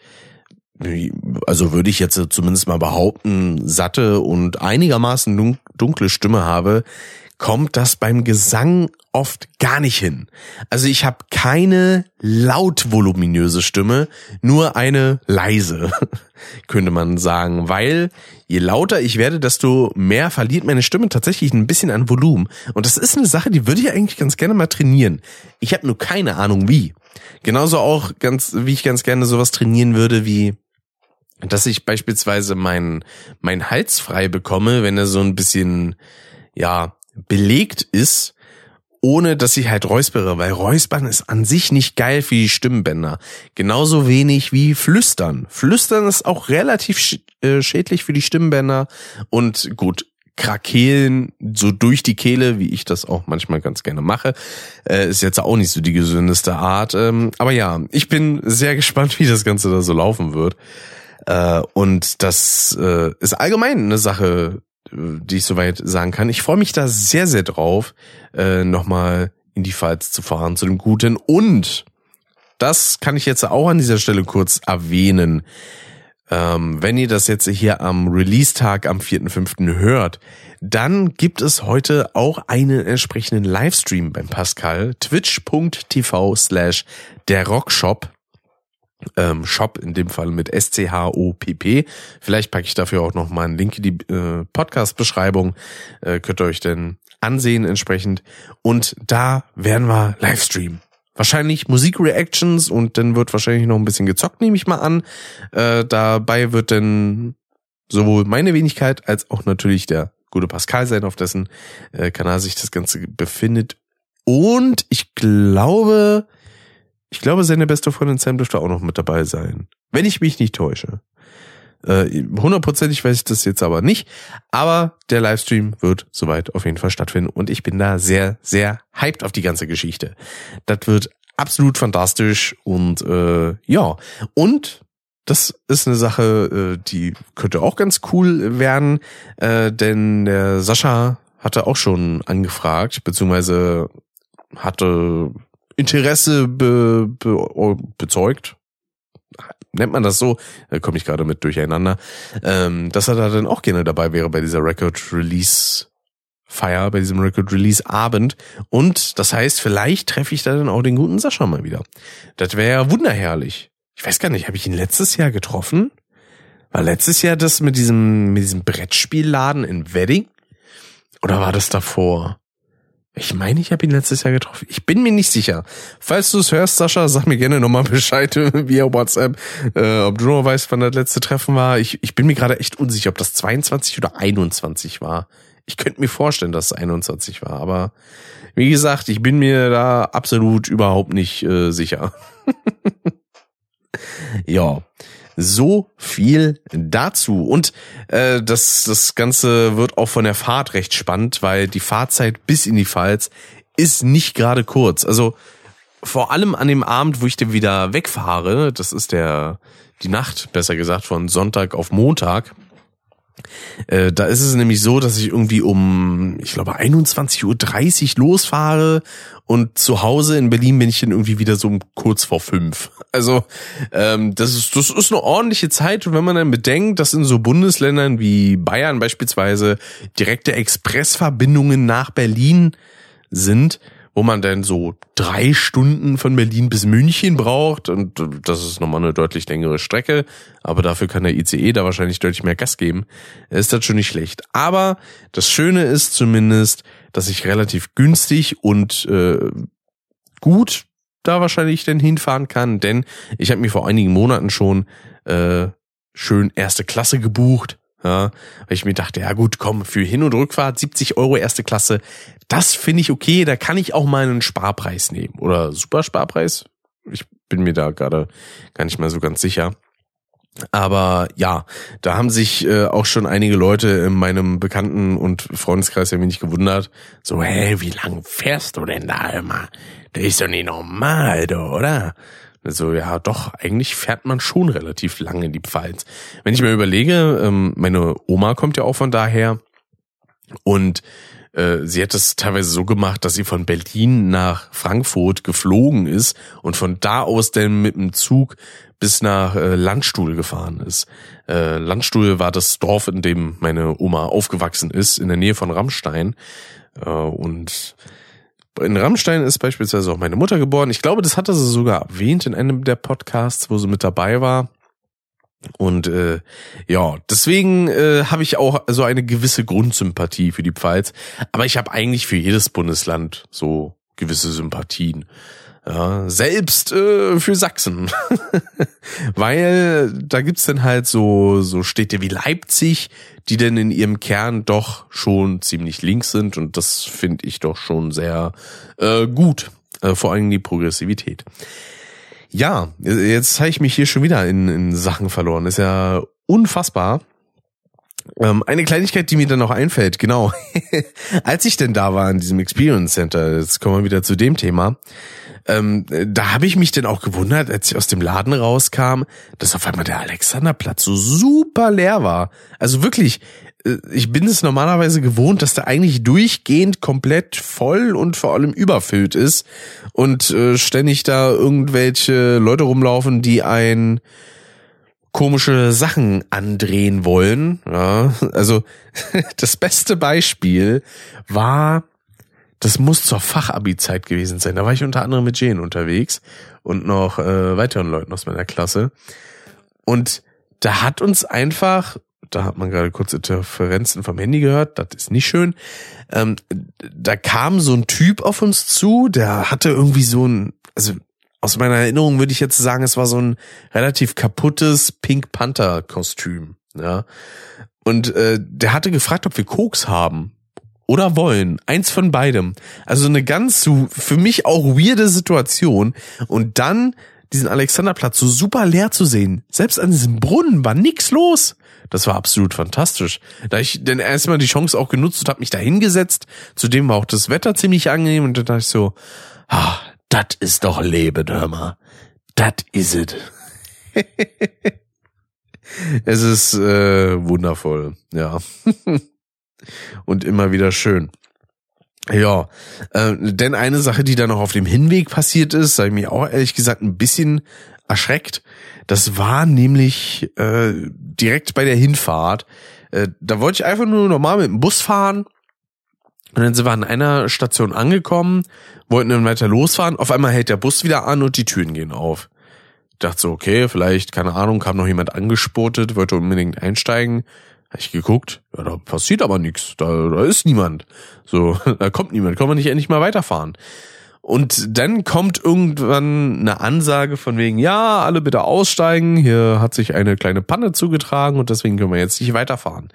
also würde ich jetzt zumindest mal behaupten, satte und einigermaßen dunkle Stimme habe, kommt das beim Gesang oft gar nicht hin. Also ich habe keine laut voluminöse Stimme, nur eine leise, könnte man sagen, weil je lauter ich werde, desto mehr verliert meine Stimme tatsächlich ein bisschen an Volumen. Und das ist eine Sache, die würde ich eigentlich ganz gerne mal trainieren. Ich habe nur keine Ahnung wie. Genauso auch ganz, wie ich ganz gerne sowas trainieren würde wie dass ich beispielsweise meinen mein Hals frei bekomme, wenn er so ein bisschen ja belegt ist, ohne dass ich halt räuspere, weil Räuspern ist an sich nicht geil für die Stimmbänder. Genauso wenig wie Flüstern. Flüstern ist auch relativ äh, schädlich für die Stimmbänder und gut, Krakehlen so durch die Kehle, wie ich das auch manchmal ganz gerne mache, äh, ist jetzt auch nicht so die gesündeste Art. Ähm, aber ja, ich bin sehr gespannt, wie das Ganze da so laufen wird. Äh, und das äh, ist allgemein eine Sache, die ich soweit sagen kann. Ich freue mich da sehr, sehr drauf, äh, nochmal in die Pfalz zu fahren, zu dem Guten. Und das kann ich jetzt auch an dieser Stelle kurz erwähnen. Ähm, wenn ihr das jetzt hier am Release-Tag am 4.5. hört, dann gibt es heute auch einen entsprechenden Livestream beim Pascal. Twitch.tv slash der Rockshop ähm, Shop, in dem Fall mit S-C-H-O-P-P. Vielleicht packe ich dafür auch noch mal einen Link in die äh, Podcast-Beschreibung. Äh, könnt ihr euch denn ansehen entsprechend. Und da werden wir Livestream. Wahrscheinlich Musikreactions und dann wird wahrscheinlich noch ein bisschen gezockt, nehme ich mal an. Äh, dabei wird dann sowohl meine Wenigkeit als auch natürlich der gute Pascal sein, auf dessen äh, Kanal sich das Ganze befindet. Und ich glaube, ich glaube, seine beste Freundin Sam dürfte auch noch mit dabei sein. Wenn ich mich nicht täusche. Äh, hundertprozentig weiß ich das jetzt aber nicht. Aber der Livestream wird soweit auf jeden Fall stattfinden. Und ich bin da sehr, sehr hyped auf die ganze Geschichte. Das wird absolut fantastisch. Und äh, ja. Und das ist eine Sache, äh, die könnte auch ganz cool werden. Äh, denn der Sascha hatte auch schon angefragt, beziehungsweise hatte Interesse be, be, bezeugt. Nennt man das so? Da komme ich gerade mit durcheinander. Ähm, dass er da dann auch gerne dabei wäre bei dieser Record Release Feier, bei diesem Record Release Abend. Und das heißt, vielleicht treffe ich da dann auch den guten Sascha mal wieder. Das wäre ja wunderherrlich. Ich weiß gar nicht, habe ich ihn letztes Jahr getroffen? War letztes Jahr das mit diesem, mit diesem Brettspielladen in Wedding? Oder war das davor? Ich meine, ich habe ihn letztes Jahr getroffen. Ich bin mir nicht sicher. Falls du es hörst, Sascha, sag mir gerne nochmal Bescheid via WhatsApp, äh, ob du noch weißt, wann das letzte Treffen war. Ich, ich bin mir gerade echt unsicher, ob das 22 oder 21 war. Ich könnte mir vorstellen, dass es 21 war, aber wie gesagt, ich bin mir da absolut überhaupt nicht äh, sicher. ja, so viel dazu. Und äh, das, das Ganze wird auch von der Fahrt recht spannend, weil die Fahrzeit bis in die Pfalz ist nicht gerade kurz. Also vor allem an dem Abend, wo ich dann wieder wegfahre, das ist der die Nacht, besser gesagt, von Sonntag auf Montag. Äh, da ist es nämlich so, dass ich irgendwie um, ich glaube, 21.30 Uhr losfahre und zu Hause in Berlin bin ich dann irgendwie wieder so um kurz vor fünf. Also ähm, das, ist, das ist eine ordentliche Zeit und wenn man dann bedenkt, dass in so Bundesländern wie Bayern beispielsweise direkte Expressverbindungen nach Berlin sind, wo man dann so drei Stunden von Berlin bis München braucht. Und das ist nochmal eine deutlich längere Strecke, aber dafür kann der ICE da wahrscheinlich deutlich mehr Gas geben, ist das schon nicht schlecht. Aber das Schöne ist zumindest, dass ich relativ günstig und äh, gut da wahrscheinlich denn hinfahren kann, denn ich habe mir vor einigen Monaten schon äh, schön erste Klasse gebucht ja, weil ich mir dachte, ja gut, komm, für Hin- und Rückfahrt 70 Euro erste Klasse, das finde ich okay, da kann ich auch mal einen Sparpreis nehmen. Oder Supersparpreis. Ich bin mir da gerade gar nicht mehr so ganz sicher. Aber ja, da haben sich äh, auch schon einige Leute in meinem Bekannten- und Freundeskreis ein wenig gewundert. So, hey, wie lang fährst du denn da immer? Das ist doch nicht normal, oder? Also ja, doch, eigentlich fährt man schon relativ lange in die Pfalz. Wenn ich mir überlege, ähm, meine Oma kommt ja auch von daher und äh, sie hat es teilweise so gemacht, dass sie von Berlin nach Frankfurt geflogen ist und von da aus dann mit dem Zug bis nach äh, Landstuhl gefahren ist. Äh, Landstuhl war das Dorf, in dem meine Oma aufgewachsen ist, in der Nähe von Rammstein. Und in Rammstein ist beispielsweise auch meine Mutter geboren. Ich glaube, das hatte sie sogar erwähnt in einem der Podcasts, wo sie mit dabei war. Und äh, ja, deswegen äh, habe ich auch so eine gewisse Grundsympathie für die Pfalz. Aber ich habe eigentlich für jedes Bundesland so gewisse Sympathien. Ja, selbst äh, für Sachsen. Weil da gibt's dann halt so, so Städte wie Leipzig, die denn in ihrem Kern doch schon ziemlich links sind. Und das finde ich doch schon sehr äh, gut. Äh, vor allem die Progressivität. Ja, jetzt habe ich mich hier schon wieder in, in Sachen verloren. Ist ja unfassbar. Ähm, eine Kleinigkeit, die mir dann noch einfällt, genau. Als ich denn da war in diesem Experience Center, jetzt kommen wir wieder zu dem Thema, ähm, da habe ich mich dann auch gewundert, als ich aus dem Laden rauskam, dass auf einmal der Alexanderplatz so super leer war. Also wirklich, äh, ich bin es normalerweise gewohnt, dass der eigentlich durchgehend komplett voll und vor allem überfüllt ist und äh, ständig da irgendwelche Leute rumlaufen, die ein komische Sachen andrehen wollen. Ja, also das beste Beispiel war das muss zur Fachabi-Zeit gewesen sein. Da war ich unter anderem mit Jane unterwegs und noch äh, weiteren Leuten aus meiner Klasse. Und da hat uns einfach, da hat man gerade kurze Interferenzen vom Handy gehört, das ist nicht schön. Ähm, da kam so ein Typ auf uns zu, der hatte irgendwie so ein, also aus meiner Erinnerung würde ich jetzt sagen, es war so ein relativ kaputtes Pink Panther Kostüm. Ja. Und äh, der hatte gefragt, ob wir Koks haben oder wollen. Eins von beidem. Also eine ganz für mich auch weirde Situation. Und dann diesen Alexanderplatz so super leer zu sehen. Selbst an diesem Brunnen war nix los. Das war absolut fantastisch. Da ich denn erstmal die Chance auch genutzt und habe mich da hingesetzt. Zudem war auch das Wetter ziemlich angenehm und dann dachte ich so, ah, das ist doch Leben, hör mal. Das is it. es ist äh, wundervoll, ja. und immer wieder schön. Ja, äh, denn eine Sache, die dann noch auf dem Hinweg passiert ist, sei mir auch ehrlich gesagt ein bisschen erschreckt. Das war nämlich äh, direkt bei der Hinfahrt. Äh, da wollte ich einfach nur normal mit dem Bus fahren. Und dann sind wir an einer Station angekommen, wollten dann weiter losfahren. Auf einmal hält der Bus wieder an und die Türen gehen auf. Ich dachte so, okay, vielleicht, keine Ahnung, kam noch jemand angespotet, wollte unbedingt einsteigen Ich geguckt, ja, da passiert aber nichts, da, da ist niemand. So, da kommt niemand, kann man nicht endlich mal weiterfahren. Und dann kommt irgendwann eine Ansage von wegen, ja, alle bitte aussteigen, hier hat sich eine kleine Panne zugetragen und deswegen können wir jetzt nicht weiterfahren.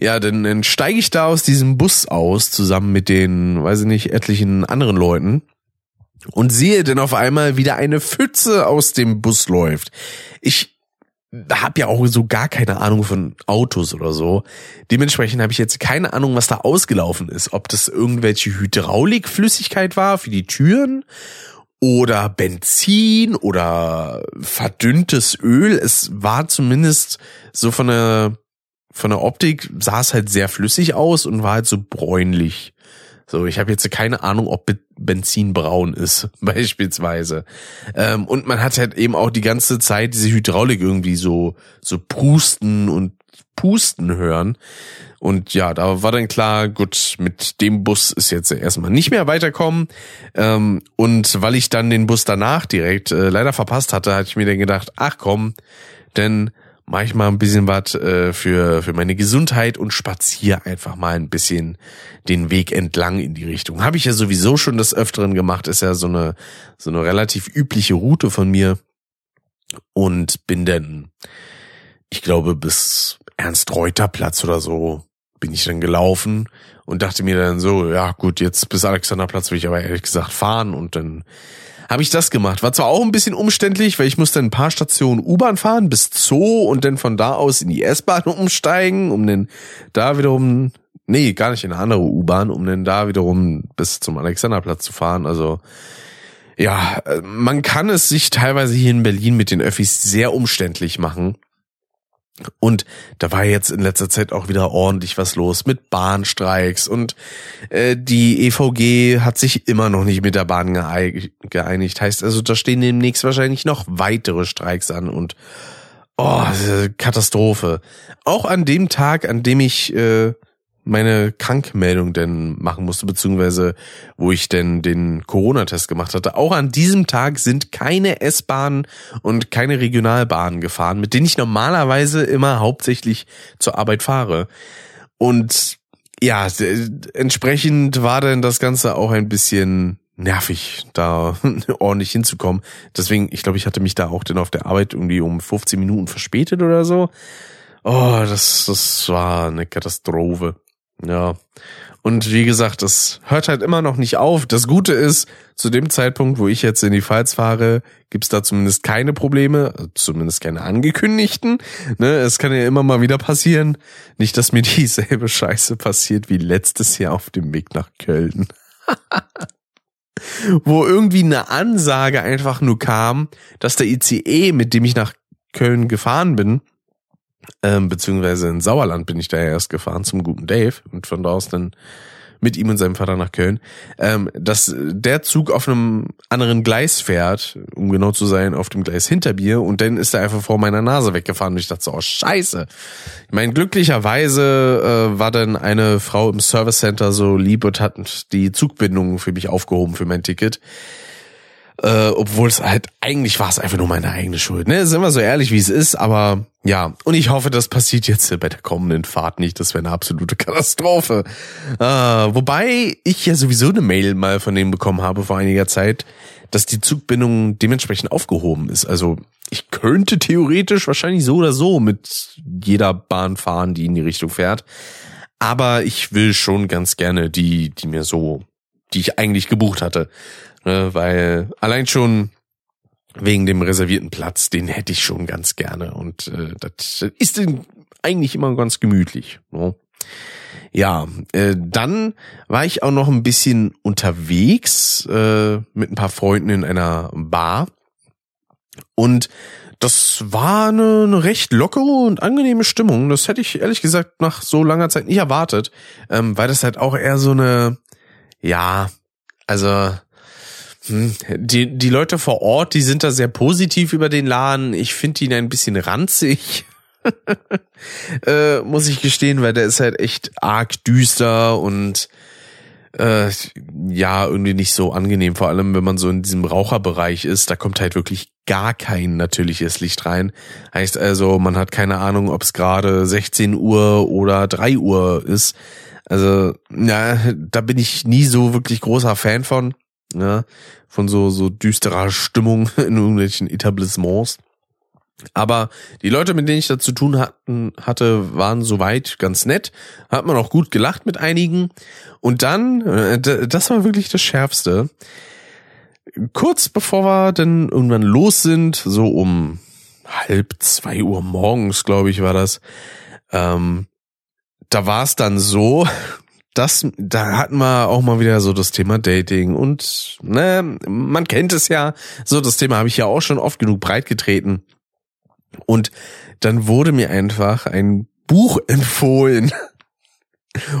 Ja, dann, dann steige ich da aus diesem Bus aus, zusammen mit den, weiß ich nicht, etlichen anderen Leuten und sehe dann auf einmal wieder eine Pfütze aus dem Bus läuft. Ich habe ja auch so gar keine Ahnung von Autos oder so. Dementsprechend habe ich jetzt keine Ahnung, was da ausgelaufen ist. Ob das irgendwelche Hydraulikflüssigkeit war für die Türen oder Benzin oder verdünntes Öl. Es war zumindest so von der von der Optik sah es halt sehr flüssig aus und war halt so bräunlich. So, ich habe jetzt keine Ahnung, ob Benzin braun ist, beispielsweise. Ähm, und man hat halt eben auch die ganze Zeit diese Hydraulik irgendwie so, so pusten und pusten hören. Und ja, da war dann klar, gut, mit dem Bus ist jetzt erstmal nicht mehr weiterkommen. Ähm, und weil ich dann den Bus danach direkt äh, leider verpasst hatte, hatte ich mir dann gedacht, ach komm, denn mache ich mal ein bisschen was äh, für, für meine Gesundheit und spaziere einfach mal ein bisschen den Weg entlang in die Richtung. Habe ich ja sowieso schon des Öfteren gemacht, ist ja so eine, so eine relativ übliche Route von mir. Und bin dann, ich glaube, bis Ernst-Reuter-Platz oder so bin ich dann gelaufen und dachte mir dann so, ja gut, jetzt bis Alexanderplatz will ich aber ehrlich gesagt fahren und dann habe ich das gemacht. War zwar auch ein bisschen umständlich, weil ich musste ein paar Stationen U-Bahn fahren bis Zoo und dann von da aus in die S-Bahn umsteigen, um dann da wiederum, nee, gar nicht in eine andere U-Bahn, um dann da wiederum bis zum Alexanderplatz zu fahren. Also ja, man kann es sich teilweise hier in Berlin mit den Öffis sehr umständlich machen. Und da war jetzt in letzter Zeit auch wieder ordentlich was los mit Bahnstreiks und äh, die EVG hat sich immer noch nicht mit der Bahn geeinigt. Heißt also, da stehen demnächst wahrscheinlich noch weitere Streiks an und oh, Katastrophe. Auch an dem Tag, an dem ich äh, meine Krankmeldung denn machen musste, beziehungsweise wo ich denn den Corona-Test gemacht hatte. Auch an diesem Tag sind keine S-Bahnen und keine Regionalbahnen gefahren, mit denen ich normalerweise immer hauptsächlich zur Arbeit fahre. Und ja, entsprechend war dann das Ganze auch ein bisschen nervig, da ordentlich hinzukommen. Deswegen, ich glaube, ich hatte mich da auch dann auf der Arbeit irgendwie um 15 Minuten verspätet oder so. Oh, das, das war eine Katastrophe. Ja. Und wie gesagt, das hört halt immer noch nicht auf. Das Gute ist, zu dem Zeitpunkt, wo ich jetzt in die Pfalz fahre, gibt's da zumindest keine Probleme, zumindest keine angekündigten. Ne, es kann ja immer mal wieder passieren. Nicht, dass mir dieselbe Scheiße passiert wie letztes Jahr auf dem Weg nach Köln. wo irgendwie eine Ansage einfach nur kam, dass der ICE, mit dem ich nach Köln gefahren bin, ähm, beziehungsweise in Sauerland bin ich da erst gefahren zum guten Dave und von da aus dann mit ihm und seinem Vater nach Köln, ähm, dass der Zug auf einem anderen Gleis fährt, um genau zu sein, auf dem Gleis hinter mir und dann ist er einfach vor meiner Nase weggefahren und ich dachte so, oh scheiße. Ich meine, glücklicherweise äh, war dann eine Frau im Service Center so lieb und hat die Zugbindung für mich aufgehoben für mein Ticket. Äh, obwohl es halt, eigentlich war es einfach nur meine eigene Schuld. Ne? Ist immer so ehrlich, wie es ist, aber ja. Und ich hoffe, das passiert jetzt bei der kommenden Fahrt nicht. Das wäre eine absolute Katastrophe. Äh, wobei ich ja sowieso eine Mail mal von denen bekommen habe vor einiger Zeit, dass die Zugbindung dementsprechend aufgehoben ist. Also ich könnte theoretisch wahrscheinlich so oder so mit jeder Bahn fahren, die in die Richtung fährt. Aber ich will schon ganz gerne die, die mir so, die ich eigentlich gebucht hatte ne, weil allein schon wegen dem reservierten Platz, den hätte ich schon ganz gerne und äh, das ist eigentlich immer ganz gemütlich. Ne? Ja, äh, dann war ich auch noch ein bisschen unterwegs äh, mit ein paar Freunden in einer Bar und das war eine, eine recht lockere und angenehme Stimmung. Das hätte ich ehrlich gesagt nach so langer Zeit nicht erwartet, ähm, weil das halt auch eher so eine, ja, also die, die Leute vor Ort, die sind da sehr positiv über den Laden. Ich finde ihn ein bisschen ranzig. äh, muss ich gestehen, weil der ist halt echt arg düster und äh, ja irgendwie nicht so angenehm. Vor allem, wenn man so in diesem Raucherbereich ist, da kommt halt wirklich gar kein natürliches Licht rein. Heißt also, man hat keine Ahnung, ob es gerade 16 Uhr oder 3 Uhr ist. Also, ja, da bin ich nie so wirklich großer Fan von, ja, von so, so düsterer Stimmung in irgendwelchen Etablissements. Aber die Leute, mit denen ich da zu tun hatten, hatte, waren soweit ganz nett. Hat man auch gut gelacht mit einigen. Und dann, äh, das war wirklich das Schärfste. Kurz bevor wir dann irgendwann los sind, so um halb zwei Uhr morgens, glaube ich, war das, ähm, da war es dann so, dass da hatten wir auch mal wieder so das Thema Dating und ne, man kennt es ja, so das Thema habe ich ja auch schon oft genug breit getreten. Und dann wurde mir einfach ein Buch empfohlen,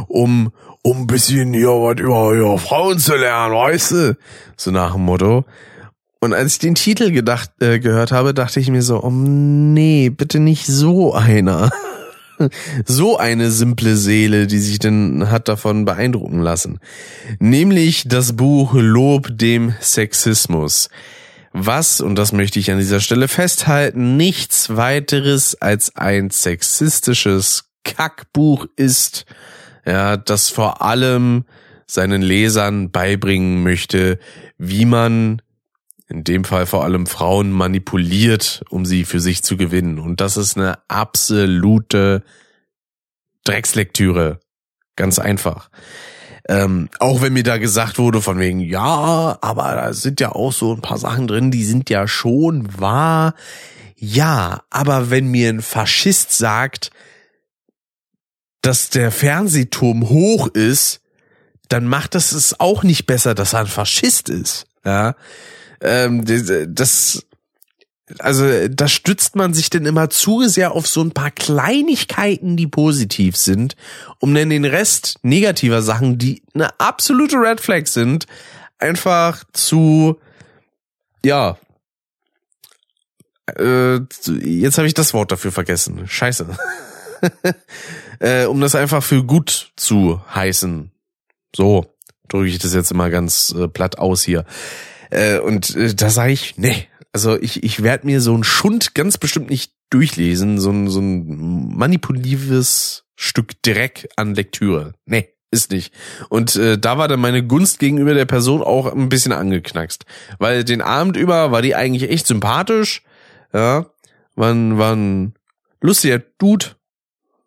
um, um ein bisschen ja, was über, über Frauen zu lernen, weißt du? So nach dem Motto. Und als ich den Titel gedacht, äh, gehört habe, dachte ich mir so, oh nee, bitte nicht so einer. so eine simple Seele, die sich denn hat davon beeindrucken lassen. Nämlich das Buch Lob dem Sexismus was, und das möchte ich an dieser Stelle festhalten, nichts weiteres als ein sexistisches Kackbuch ist, ja, das vor allem seinen Lesern beibringen möchte, wie man in dem Fall vor allem Frauen manipuliert, um sie für sich zu gewinnen. Und das ist eine absolute Dreckslektüre. Ganz einfach. Ähm, auch wenn mir da gesagt wurde von wegen, ja, aber da sind ja auch so ein paar Sachen drin, die sind ja schon wahr. Ja, aber wenn mir ein Faschist sagt, dass der Fernsehturm hoch ist, dann macht das es auch nicht besser, dass er ein Faschist ist. Ja, ähm, das also da stützt man sich denn immer zu sehr auf so ein paar Kleinigkeiten, die positiv sind, um dann den Rest negativer Sachen, die eine absolute Red Flag sind, einfach zu, ja, äh, jetzt habe ich das Wort dafür vergessen. Scheiße. äh, um das einfach für gut zu heißen. So drücke ich das jetzt immer ganz äh, platt aus hier. Äh, und äh, da sage ich, nee, also ich, ich werde mir so ein Schund ganz bestimmt nicht durchlesen, so ein, so ein manipulatives Stück Dreck an Lektüre. Nee, ist nicht. Und äh, da war dann meine Gunst gegenüber der Person auch ein bisschen angeknackst. Weil den Abend über war die eigentlich echt sympathisch. Ja, war, ein, war ein lustiger Dude.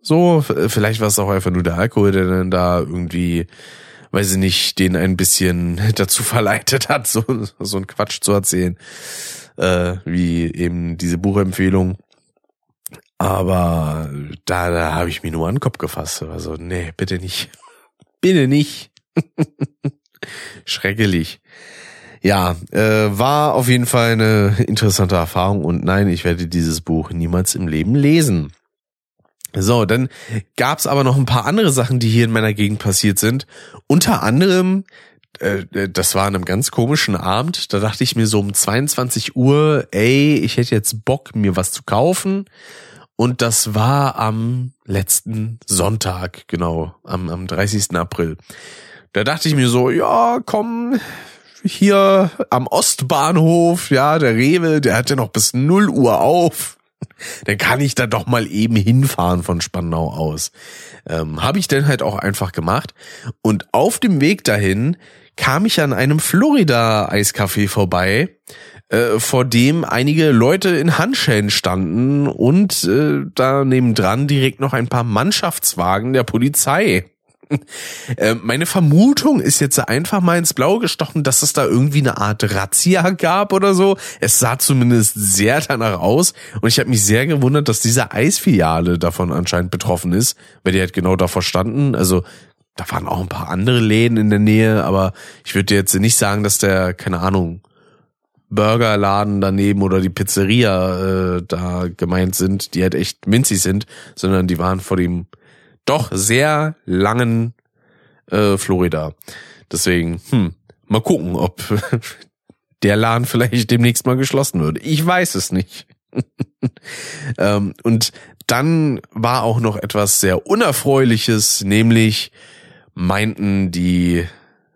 So, vielleicht war es auch einfach nur der Alkohol, der dann da irgendwie weiß ich nicht, den ein bisschen dazu verleitet hat, so, so ein Quatsch zu erzählen äh, wie eben diese Buchempfehlung. Aber da, da habe ich mir nur an den Kopf gefasst. Also, nee, bitte nicht. Bitte nicht. Schrecklich. Ja, äh, war auf jeden Fall eine interessante Erfahrung und nein, ich werde dieses Buch niemals im Leben lesen. So, dann gab's aber noch ein paar andere Sachen, die hier in meiner Gegend passiert sind. Unter anderem äh, äh, das war an einem ganz komischen Abend. Da dachte ich mir so um 22 Uhr, ey, ich hätte jetzt Bock, mir was zu kaufen. Und das war am letzten Sonntag, genau, am, am 30. April. Da dachte ich mir so, ja, komm, hier am Ostbahnhof, ja, der Rewe, der hat ja noch bis 0 Uhr auf. Dann kann ich da doch mal eben hinfahren von Spandau aus. Ähm, Habe ich dann halt auch einfach gemacht. Und auf dem Weg dahin kam ich an einem Florida-Eiscafé vorbei, äh, vor dem einige Leute in Handschellen standen und äh, da nebendran direkt noch ein paar Mannschaftswagen der Polizei. Äh, meine Vermutung ist jetzt einfach mal ins Blaue gestochen, dass es da irgendwie eine Art Razzia gab oder so. Es sah zumindest sehr danach aus und ich habe mich sehr gewundert, dass diese Eisfiliale davon anscheinend betroffen ist, weil die halt genau davor standen. Also da waren auch ein paar andere Läden in der Nähe, aber ich würde jetzt nicht sagen, dass der, keine Ahnung, Burgerladen daneben oder die Pizzeria äh, da gemeint sind, die halt echt minzig sind, sondern die waren vor dem doch sehr langen äh, Florida. Deswegen, hm, mal gucken, ob der Laden vielleicht demnächst mal geschlossen wird. Ich weiß es nicht. ähm, und dann war auch noch etwas sehr Unerfreuliches, nämlich meinten die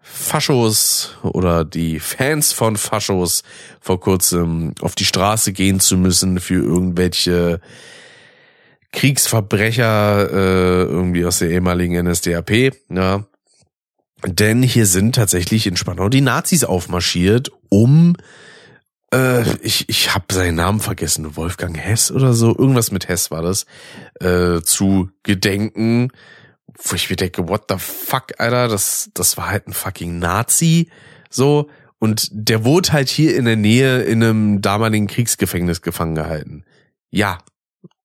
Faschos oder die Fans von Faschos vor kurzem auf die Straße gehen zu müssen für irgendwelche Kriegsverbrecher äh, irgendwie aus der ehemaligen NSDAP. Ja. Denn hier sind tatsächlich in Spandau die Nazis aufmarschiert, um äh, ich, ich habe seinen Namen vergessen, Wolfgang Hess oder so, irgendwas mit Hess war das, äh, zu gedenken, wo ich mir denke, what the fuck, Alter, das, das war halt ein fucking Nazi, so, und der wurde halt hier in der Nähe in einem damaligen Kriegsgefängnis gefangen gehalten. Ja.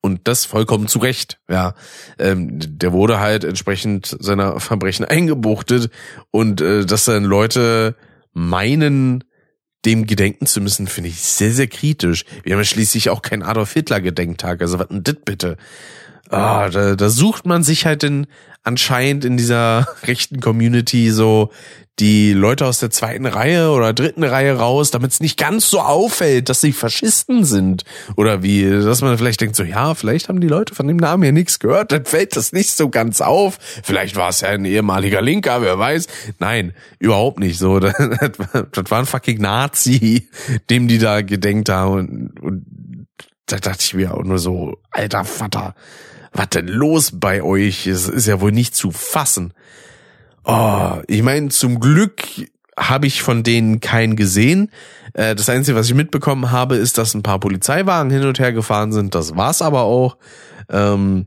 Und das vollkommen zu Recht, ja. Ähm, der wurde halt entsprechend seiner Verbrechen eingebuchtet und äh, dass dann Leute meinen, dem gedenken zu müssen, finde ich sehr, sehr kritisch. Wir haben ja schließlich auch keinen Adolf Hitler Gedenktag, also was denn dit bitte? Ah, da, da sucht man sich halt in, anscheinend in dieser rechten Community so die Leute aus der zweiten Reihe oder dritten Reihe raus, damit es nicht ganz so auffällt, dass sie Faschisten sind. Oder wie, dass man vielleicht denkt so, ja, vielleicht haben die Leute von dem Namen ja nichts gehört, dann fällt das nicht so ganz auf. Vielleicht war es ja ein ehemaliger Linker, wer weiß. Nein, überhaupt nicht so. Das, das war ein fucking Nazi, dem die da gedenkt haben. Und, und da dachte ich mir auch nur so, alter Vater, was denn los bei euch? Es ist ja wohl nicht zu fassen. Oh, ich meine, zum Glück habe ich von denen keinen gesehen. Äh, das Einzige, was ich mitbekommen habe, ist, dass ein paar Polizeiwagen hin und her gefahren sind. Das war's aber auch. Ähm,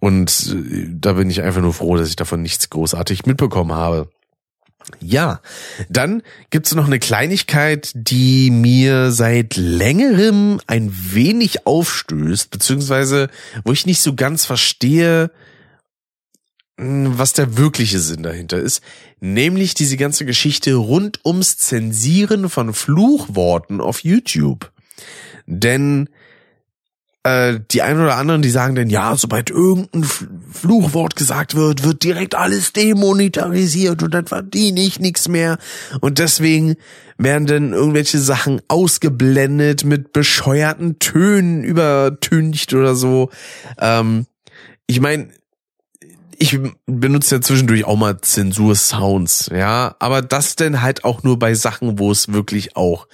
und äh, da bin ich einfach nur froh, dass ich davon nichts großartig mitbekommen habe. Ja, dann gibt's noch eine Kleinigkeit, die mir seit längerem ein wenig aufstößt, beziehungsweise wo ich nicht so ganz verstehe, hm, was der wirkliche Sinn dahinter ist, nämlich diese ganze Geschichte rund ums Zensieren von Fluchworten auf YouTube. Denn äh, die einen oder anderen, die sagen dann, ja, sobald irgendein Fluchwort gesagt wird, wird direkt alles demonetarisiert und dann verdiene ich nichts mehr. Und deswegen werden dann irgendwelche Sachen ausgeblendet mit bescheuerten Tönen übertüncht oder so. Ähm, ich meine, ich benutze ja zwischendurch auch mal Zensur-Sounds, ja, aber das denn halt auch nur bei Sachen, wo es wirklich auch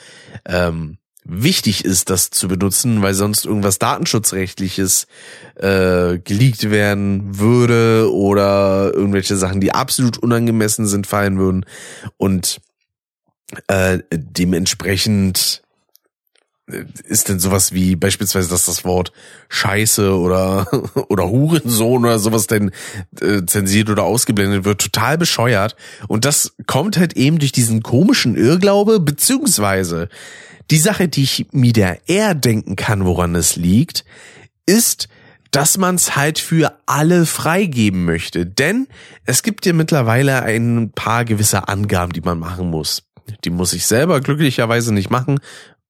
ähm, wichtig ist, das zu benutzen, weil sonst irgendwas datenschutzrechtliches äh, geleakt werden würde oder irgendwelche Sachen, die absolut unangemessen sind, fallen würden und äh, dementsprechend äh, ist denn sowas wie beispielsweise, dass das Wort Scheiße oder oder Hurensohn oder sowas denn äh, zensiert oder ausgeblendet wird, total bescheuert. Und das kommt halt eben durch diesen komischen Irrglaube, beziehungsweise die Sache, die ich mir der eher denken kann, woran es liegt, ist, dass man es halt für alle freigeben möchte. Denn es gibt ja mittlerweile ein paar gewisse Angaben, die man machen muss. Die muss ich selber glücklicherweise nicht machen.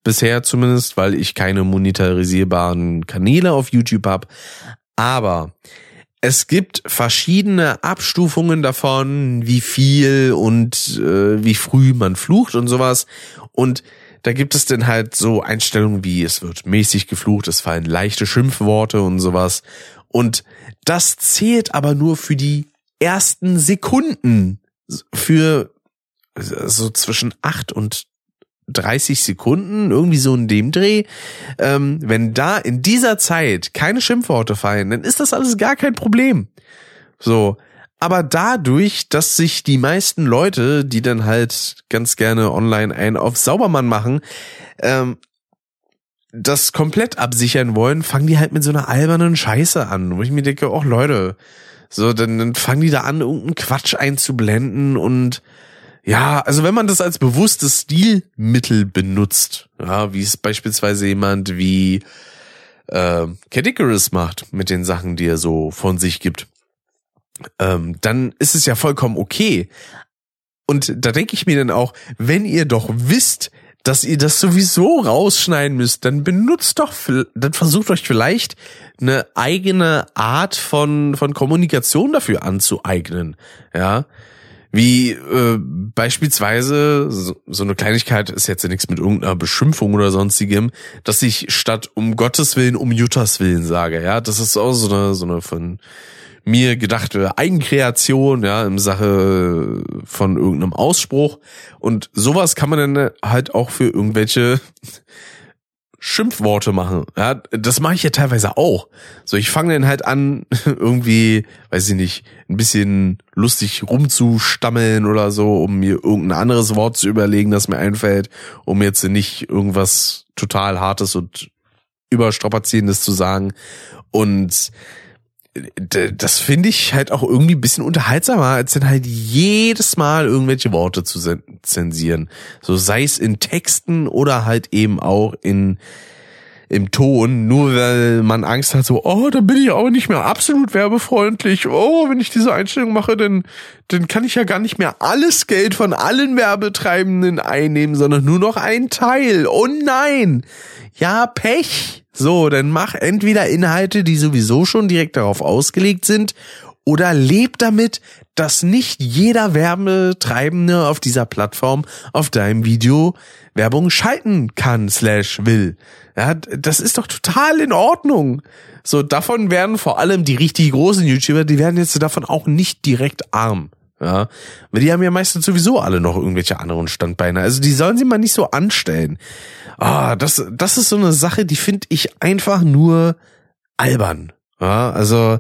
Bisher zumindest, weil ich keine monetarisierbaren Kanäle auf YouTube habe. Aber es gibt verschiedene Abstufungen davon, wie viel und äh, wie früh man flucht und sowas. Und da gibt es denn halt so Einstellungen wie es wird mäßig geflucht, es fallen leichte Schimpfworte und sowas. Und das zählt aber nur für die ersten Sekunden. Für so zwischen acht und 30 Sekunden, irgendwie so in dem Dreh. Ähm, wenn da in dieser Zeit keine Schimpfworte fallen, dann ist das alles gar kein Problem. So, aber dadurch, dass sich die meisten Leute, die dann halt ganz gerne online ein auf Saubermann machen, ähm, das komplett absichern wollen, fangen die halt mit so einer albernen Scheiße an, wo ich mir denke, oh Leute, so, dann, dann fangen die da an, irgendeinen Quatsch einzublenden und ja, also wenn man das als bewusstes Stilmittel benutzt, ja, wie es beispielsweise jemand wie äh, Cadicarus macht mit den Sachen, die er so von sich gibt, ähm, dann ist es ja vollkommen okay. Und da denke ich mir dann auch, wenn ihr doch wisst, dass ihr das sowieso rausschneiden müsst, dann benutzt doch, dann versucht euch vielleicht eine eigene Art von, von Kommunikation dafür anzueignen. Ja. Wie äh, beispielsweise, so, so eine Kleinigkeit ist jetzt ja nichts mit irgendeiner Beschimpfung oder sonstigem, dass ich statt um Gottes Willen um Juttas Willen sage, ja. Das ist auch so eine, so eine von mir gedachte Eigenkreation, ja, im Sache von irgendeinem Ausspruch. Und sowas kann man dann halt auch für irgendwelche Schimpfworte machen. Ja, das mache ich ja teilweise auch. So, ich fange dann halt an, irgendwie, weiß ich nicht, ein bisschen lustig rumzustammeln oder so, um mir irgendein anderes Wort zu überlegen, das mir einfällt, um jetzt nicht irgendwas total Hartes und überstrapazierendes zu sagen. Und das finde ich halt auch irgendwie ein bisschen unterhaltsamer, als dann halt jedes Mal irgendwelche Worte zu zensieren. So sei es in Texten oder halt eben auch in im Ton, nur weil man Angst hat, so, oh, dann bin ich auch nicht mehr absolut werbefreundlich. Oh, wenn ich diese Einstellung mache, dann, dann kann ich ja gar nicht mehr alles Geld von allen Werbetreibenden einnehmen, sondern nur noch ein Teil. Oh nein! Ja, Pech! So, dann mach entweder Inhalte, die sowieso schon direkt darauf ausgelegt sind, oder leb damit, dass nicht jeder Werbetreibende auf dieser Plattform auf deinem Video Werbung schalten kann slash will. Ja, das ist doch total in Ordnung. So, davon werden vor allem die richtig großen YouTuber, die werden jetzt davon auch nicht direkt arm. Ja, weil die haben ja meistens sowieso alle noch irgendwelche anderen Standbeine. Also die sollen sie mal nicht so anstellen. Ah, das, das ist so eine Sache, die finde ich einfach nur albern. Ja, also,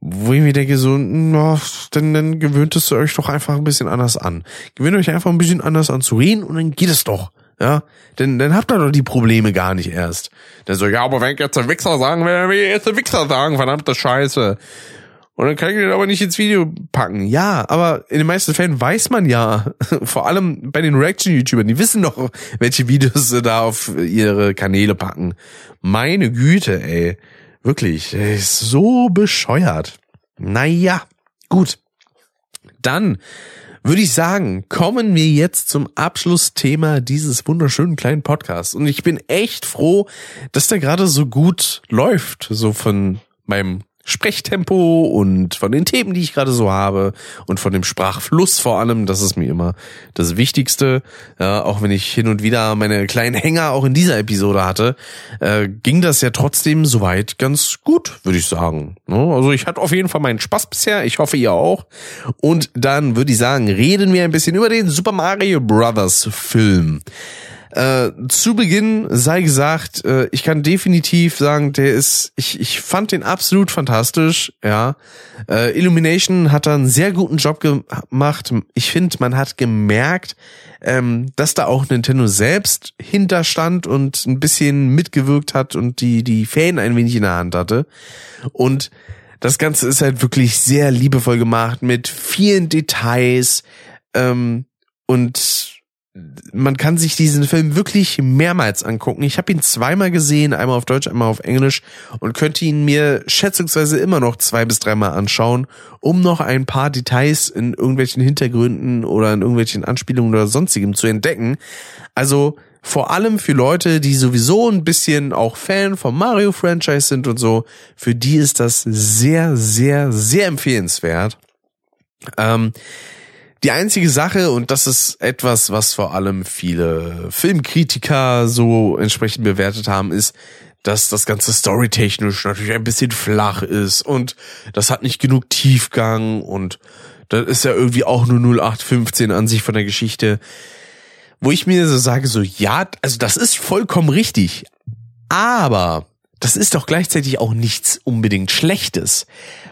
wo ich mir denke, so, na, dann, dann gewöhnt es euch doch einfach ein bisschen anders an. Gewöhnt euch einfach ein bisschen anders an zu reden und dann geht es doch. Ja, denn dann habt ihr doch die Probleme gar nicht erst. Dann so, ja, aber wenn ich jetzt ein Wichser sagen will, will ich jetzt ein Wichser sagen, verdammte Scheiße. Und dann kann ich den aber nicht ins Video packen. Ja, aber in den meisten Fällen weiß man ja, vor allem bei den Reaction-YouTubern, die wissen doch, welche Videos sie da auf ihre Kanäle packen. Meine Güte, ey. Wirklich, ey, ist so bescheuert. Naja, gut. Dann würde ich sagen, kommen wir jetzt zum Abschlussthema dieses wunderschönen kleinen Podcasts. Und ich bin echt froh, dass der gerade so gut läuft, so von meinem Sprechtempo und von den Themen, die ich gerade so habe und von dem Sprachfluss vor allem, das ist mir immer das Wichtigste. Ja, auch wenn ich hin und wieder meine kleinen Hänger auch in dieser Episode hatte, äh, ging das ja trotzdem soweit ganz gut, würde ich sagen. Ne? Also ich hatte auf jeden Fall meinen Spaß bisher, ich hoffe ihr auch. Und dann würde ich sagen, reden wir ein bisschen über den Super Mario Brothers Film. Äh, zu Beginn sei gesagt, äh, ich kann definitiv sagen, der ist, ich, ich fand den absolut fantastisch, ja. Äh, Illumination hat da einen sehr guten Job gemacht. Ich finde, man hat gemerkt, ähm, dass da auch Nintendo selbst hinterstand und ein bisschen mitgewirkt hat und die, die Fäden ein wenig in der Hand hatte. Und das Ganze ist halt wirklich sehr liebevoll gemacht mit vielen Details ähm, und man kann sich diesen Film wirklich mehrmals angucken. Ich habe ihn zweimal gesehen, einmal auf Deutsch, einmal auf Englisch und könnte ihn mir schätzungsweise immer noch zwei bis dreimal anschauen, um noch ein paar Details in irgendwelchen Hintergründen oder in irgendwelchen Anspielungen oder sonstigem zu entdecken. Also vor allem für Leute, die sowieso ein bisschen auch Fan vom Mario Franchise sind und so, für die ist das sehr, sehr, sehr empfehlenswert. Ähm, die einzige Sache, und das ist etwas, was vor allem viele Filmkritiker so entsprechend bewertet haben, ist, dass das ganze storytechnisch natürlich ein bisschen flach ist und das hat nicht genug Tiefgang und das ist ja irgendwie auch nur 0815 an sich von der Geschichte. Wo ich mir so sage, so, ja, also das ist vollkommen richtig. Aber das ist doch gleichzeitig auch nichts unbedingt Schlechtes.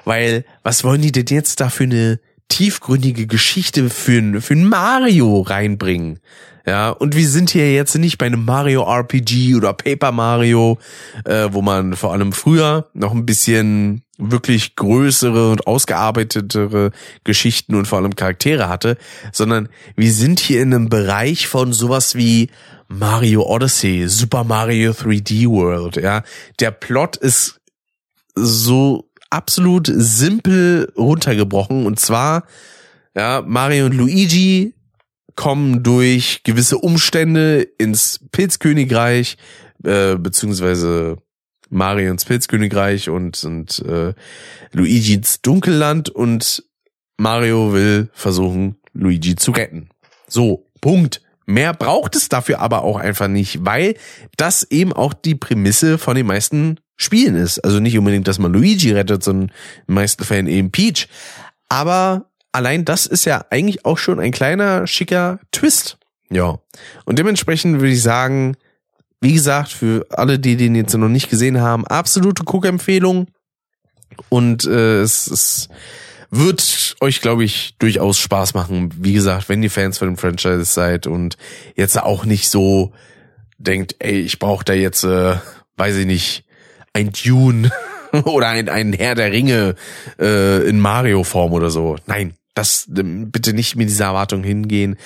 Weil, was wollen die denn jetzt da für eine tiefgründige Geschichte für, für ein Mario reinbringen. Ja, und wir sind hier jetzt nicht bei einem Mario RPG oder Paper Mario, äh, wo man vor allem früher noch ein bisschen wirklich größere und ausgearbeitetere Geschichten und vor allem Charaktere hatte, sondern wir sind hier in einem Bereich von sowas wie Mario Odyssey, Super Mario 3D World, ja. Der Plot ist so absolut simpel runtergebrochen. Und zwar, ja, Mario und Luigi kommen durch gewisse Umstände ins Pilzkönigreich, äh, beziehungsweise Mario ins Pilzkönigreich und, und äh, Luigi ins Dunkelland und Mario will versuchen, Luigi zu retten. So, Punkt. Mehr braucht es dafür aber auch einfach nicht, weil das eben auch die Prämisse von den meisten Spielen ist. Also nicht unbedingt, dass man Luigi rettet, sondern in meisten Fällen eben Peach. Aber allein das ist ja eigentlich auch schon ein kleiner, schicker Twist. Ja. Und dementsprechend würde ich sagen, wie gesagt, für alle, die den jetzt noch nicht gesehen haben, absolute Guckempfehlung. Und äh, es, es wird euch, glaube ich, durchaus Spaß machen. Wie gesagt, wenn ihr Fans von dem Franchise seid und jetzt auch nicht so denkt, ey, ich brauche da jetzt, äh, weiß ich nicht, ein Dune oder ein, ein Herr der Ringe äh, in Mario-Form oder so. Nein, das ähm, bitte nicht mit dieser Erwartung hingehen.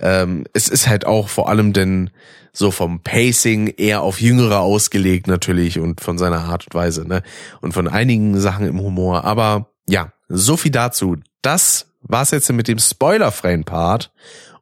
Ähm, es ist halt auch vor allem denn so vom Pacing eher auf Jüngere ausgelegt natürlich und von seiner Art und Weise, ne? Und von einigen Sachen im Humor. Aber ja, so viel dazu. Das war's jetzt mit dem spoilerfreien Part.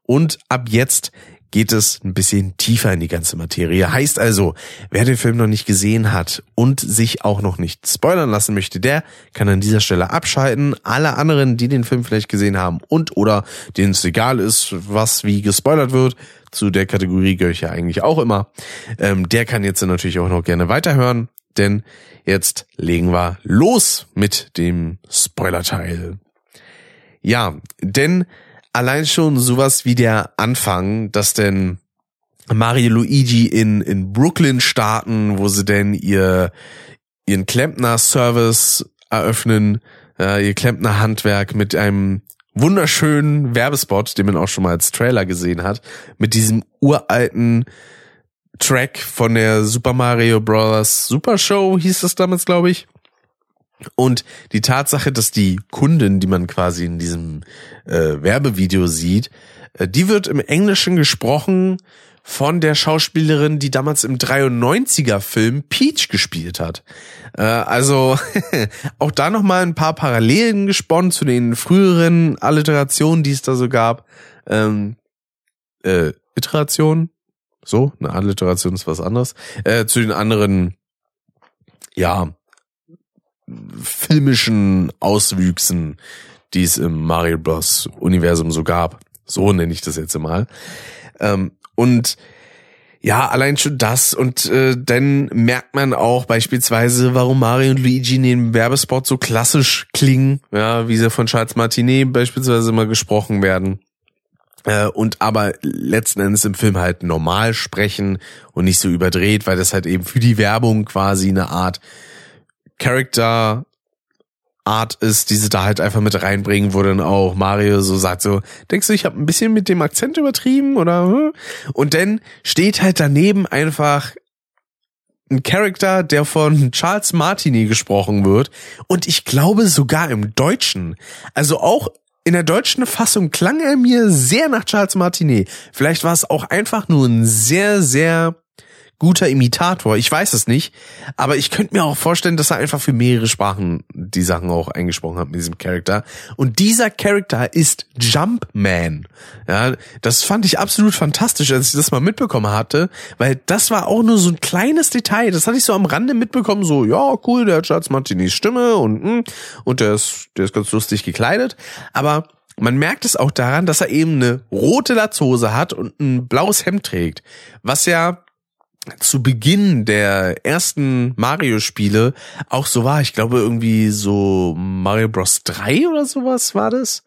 Und ab jetzt geht es ein bisschen tiefer in die ganze Materie. Heißt also, wer den Film noch nicht gesehen hat und sich auch noch nicht spoilern lassen möchte, der kann an dieser Stelle abschalten. Alle anderen, die den Film vielleicht gesehen haben und oder denen es egal ist, was wie gespoilert wird, zu der Kategorie gehöre ich ja eigentlich auch immer, ähm, der kann jetzt natürlich auch noch gerne weiterhören, denn jetzt legen wir los mit dem Spoilerteil. Ja, denn allein schon sowas wie der Anfang, dass denn Mario Luigi in, in Brooklyn starten, wo sie denn ihr, ihren Klempner-Service eröffnen, äh, ihr Klempner-Handwerk mit einem wunderschönen Werbespot, den man auch schon mal als Trailer gesehen hat, mit diesem uralten Track von der Super Mario Bros. Super Show hieß das damals, glaube ich. Und die Tatsache, dass die Kundin, die man quasi in diesem äh, Werbevideo sieht, äh, die wird im Englischen gesprochen von der Schauspielerin, die damals im 93er Film Peach gespielt hat. Äh, also auch da nochmal ein paar Parallelen gesponnen zu den früheren Alliterationen, die es da so gab. Ähm, äh, Iteration, so, eine Alliteration ist was anderes. Äh, zu den anderen, ja, filmischen Auswüchsen, die es im Mario Bros. Universum so gab. So nenne ich das jetzt mal. Ähm, und ja, allein schon das und äh, dann merkt man auch beispielsweise, warum Mario und Luigi in dem Werbespot so klassisch klingen, ja, wie sie von Charles Martinet beispielsweise mal gesprochen werden. Äh, und aber letzten Endes im Film halt normal sprechen und nicht so überdreht, weil das halt eben für die Werbung quasi eine Art Character Art ist, die sie da halt einfach mit reinbringen, wo dann auch Mario so sagt so, denkst du, ich habe ein bisschen mit dem Akzent übertrieben oder? Hm? Und dann steht halt daneben einfach ein Charakter, der von Charles Martini gesprochen wird und ich glaube sogar im Deutschen. Also auch in der deutschen Fassung klang er mir sehr nach Charles Martinet. Vielleicht war es auch einfach nur ein sehr, sehr guter Imitator. Ich weiß es nicht, aber ich könnte mir auch vorstellen, dass er einfach für mehrere Sprachen die Sachen auch eingesprochen hat mit diesem Charakter. Und dieser Charakter ist Jumpman. Ja, das fand ich absolut fantastisch, als ich das mal mitbekommen hatte, weil das war auch nur so ein kleines Detail. Das hatte ich so am Rande mitbekommen, so ja cool, der hat Charles Martinis Stimme und hm, und der ist der ist ganz lustig gekleidet, aber man merkt es auch daran, dass er eben eine rote Latzhose hat und ein blaues Hemd trägt, was ja zu Beginn der ersten Mario-Spiele auch so war. Ich glaube irgendwie so Mario Bros. 3 oder sowas war das.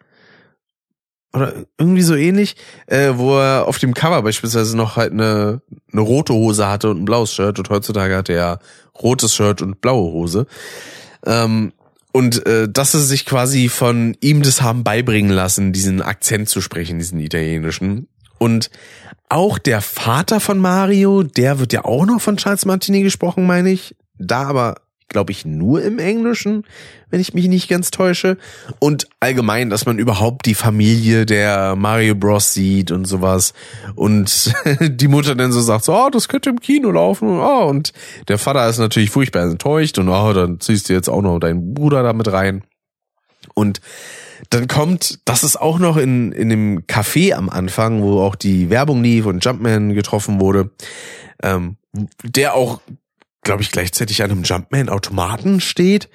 Oder irgendwie so ähnlich, äh, wo er auf dem Cover beispielsweise noch halt eine, eine rote Hose hatte und ein blaues Shirt und heutzutage hat er ja rotes Shirt und blaue Hose. Ähm, und äh, dass sie sich quasi von ihm das haben beibringen lassen, diesen Akzent zu sprechen, diesen italienischen. Und auch der Vater von Mario, der wird ja auch noch von Charles Martini gesprochen, meine ich. Da aber, glaube ich, nur im Englischen, wenn ich mich nicht ganz täusche. Und allgemein, dass man überhaupt die Familie der Mario Bros sieht und sowas. Und die Mutter dann so sagt, so, oh, das könnte im Kino laufen. Oh, und der Vater ist natürlich furchtbar enttäuscht und oh, dann ziehst du jetzt auch noch deinen Bruder damit rein. Und dann kommt, das ist auch noch in, in dem Café am Anfang, wo auch die Werbung lief und Jumpman getroffen wurde, ähm, der auch, glaube ich, gleichzeitig an einem Jumpman-Automaten steht.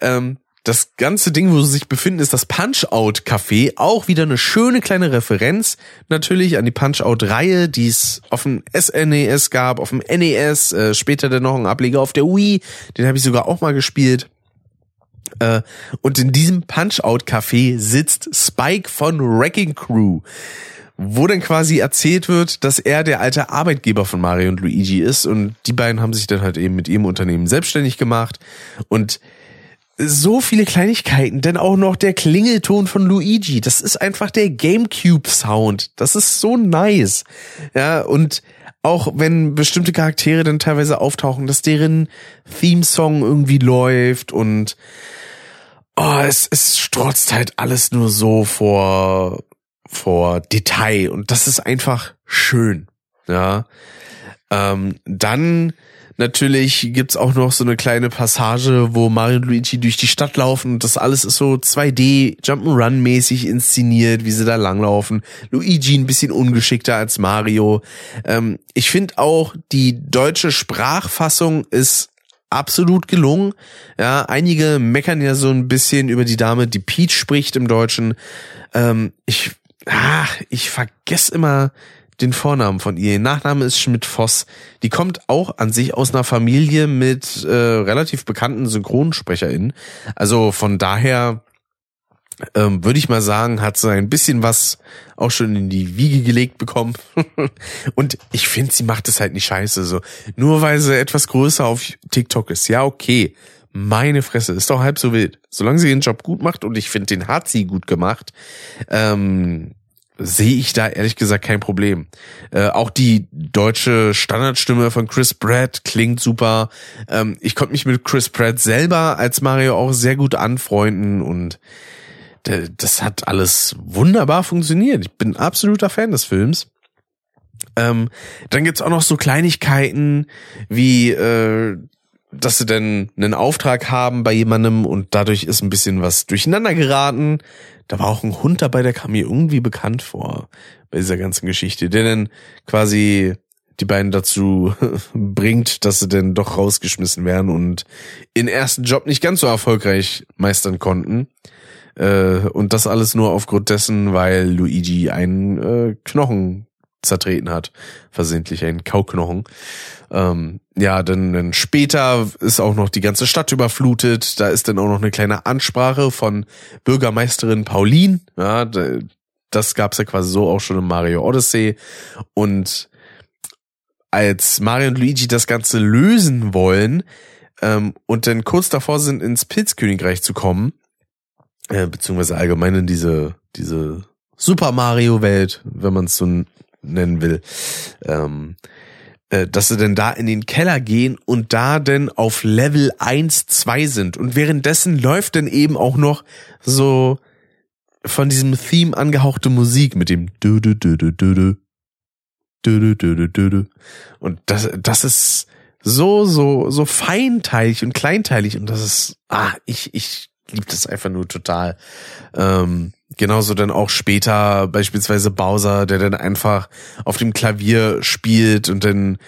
Ähm, das ganze Ding, wo sie sich befinden, ist das Punch-Out Café. Auch wieder eine schöne kleine Referenz natürlich an die Punch-Out-Reihe, die es auf dem SNES e gab, auf dem NES, äh, später dann noch ein Ableger auf der Wii. Den habe ich sogar auch mal gespielt. Äh, und in diesem Punch-Out-Café sitzt Spike von Wrecking Crew wo dann quasi erzählt wird, dass er der alte Arbeitgeber von Mario und Luigi ist und die beiden haben sich dann halt eben mit ihrem Unternehmen selbstständig gemacht und so viele Kleinigkeiten, denn auch noch der Klingelton von Luigi, das ist einfach der Gamecube Sound. Das ist so nice. Ja, und auch wenn bestimmte Charaktere dann teilweise auftauchen, dass deren Theme-Song irgendwie läuft und oh, es, es strotzt halt alles nur so vor, vor Detail und das ist einfach schön. Ja. Ähm, dann Natürlich gibt's auch noch so eine kleine Passage, wo Mario und Luigi durch die Stadt laufen und das alles ist so 2D Jump'n'Run mäßig inszeniert, wie sie da langlaufen. Luigi ein bisschen ungeschickter als Mario. Ähm, ich finde auch die deutsche Sprachfassung ist absolut gelungen. Ja, einige meckern ja so ein bisschen über die Dame, die Peach spricht im Deutschen. Ähm, ich, ah, ich vergesse immer den Vornamen von ihr. Ihr Nachname ist Schmidt-Voss. Die kommt auch an sich aus einer Familie mit äh, relativ bekannten SynchronsprecherInnen. Also von daher ähm, würde ich mal sagen, hat sie ein bisschen was auch schon in die Wiege gelegt bekommen. Und ich finde, sie macht es halt nicht scheiße. So nur weil sie etwas größer auf TikTok ist. Ja, okay. Meine Fresse, ist doch halb so wild. Solange sie ihren Job gut macht und ich finde, den hat sie gut gemacht, ähm, sehe ich da ehrlich gesagt kein Problem. Äh, auch die deutsche Standardstimme von Chris Pratt klingt super. Ähm, ich konnte mich mit Chris Pratt selber als Mario auch sehr gut anfreunden und das hat alles wunderbar funktioniert. Ich bin absoluter Fan des Films. Ähm, dann gibt's auch noch so Kleinigkeiten wie äh, dass sie denn einen Auftrag haben bei jemandem und dadurch ist ein bisschen was durcheinander geraten. Da war auch ein Hund dabei, der kam mir irgendwie bekannt vor bei dieser ganzen Geschichte, der dann quasi die beiden dazu bringt, dass sie dann doch rausgeschmissen werden und ihren ersten Job nicht ganz so erfolgreich meistern konnten. Äh, und das alles nur aufgrund dessen, weil Luigi einen äh, Knochen zertreten hat. Versehentlich einen Kauknochen. Ähm, ja, dann, dann später ist auch noch die ganze Stadt überflutet. Da ist dann auch noch eine kleine Ansprache von Bürgermeisterin Pauline. Ja, das gab's ja quasi so auch schon im Mario Odyssey. Und als Mario und Luigi das Ganze lösen wollen ähm, und dann kurz davor sind, ins Pilzkönigreich zu kommen, äh, beziehungsweise allgemein in diese, diese Super Mario Welt, wenn man es so nennen will, ähm, äh, dass sie denn da in den Keller gehen und da denn auf Level 1, 2 sind. Und währenddessen läuft dann eben auch noch so von diesem Theme angehauchte Musik mit dem du und das das ist so so so feinteilig und kleinteilig und das ist ah ich ich liebe das einfach nur total ähm, genauso dann auch später beispielsweise Bowser, der dann einfach auf dem Klavier spielt und dann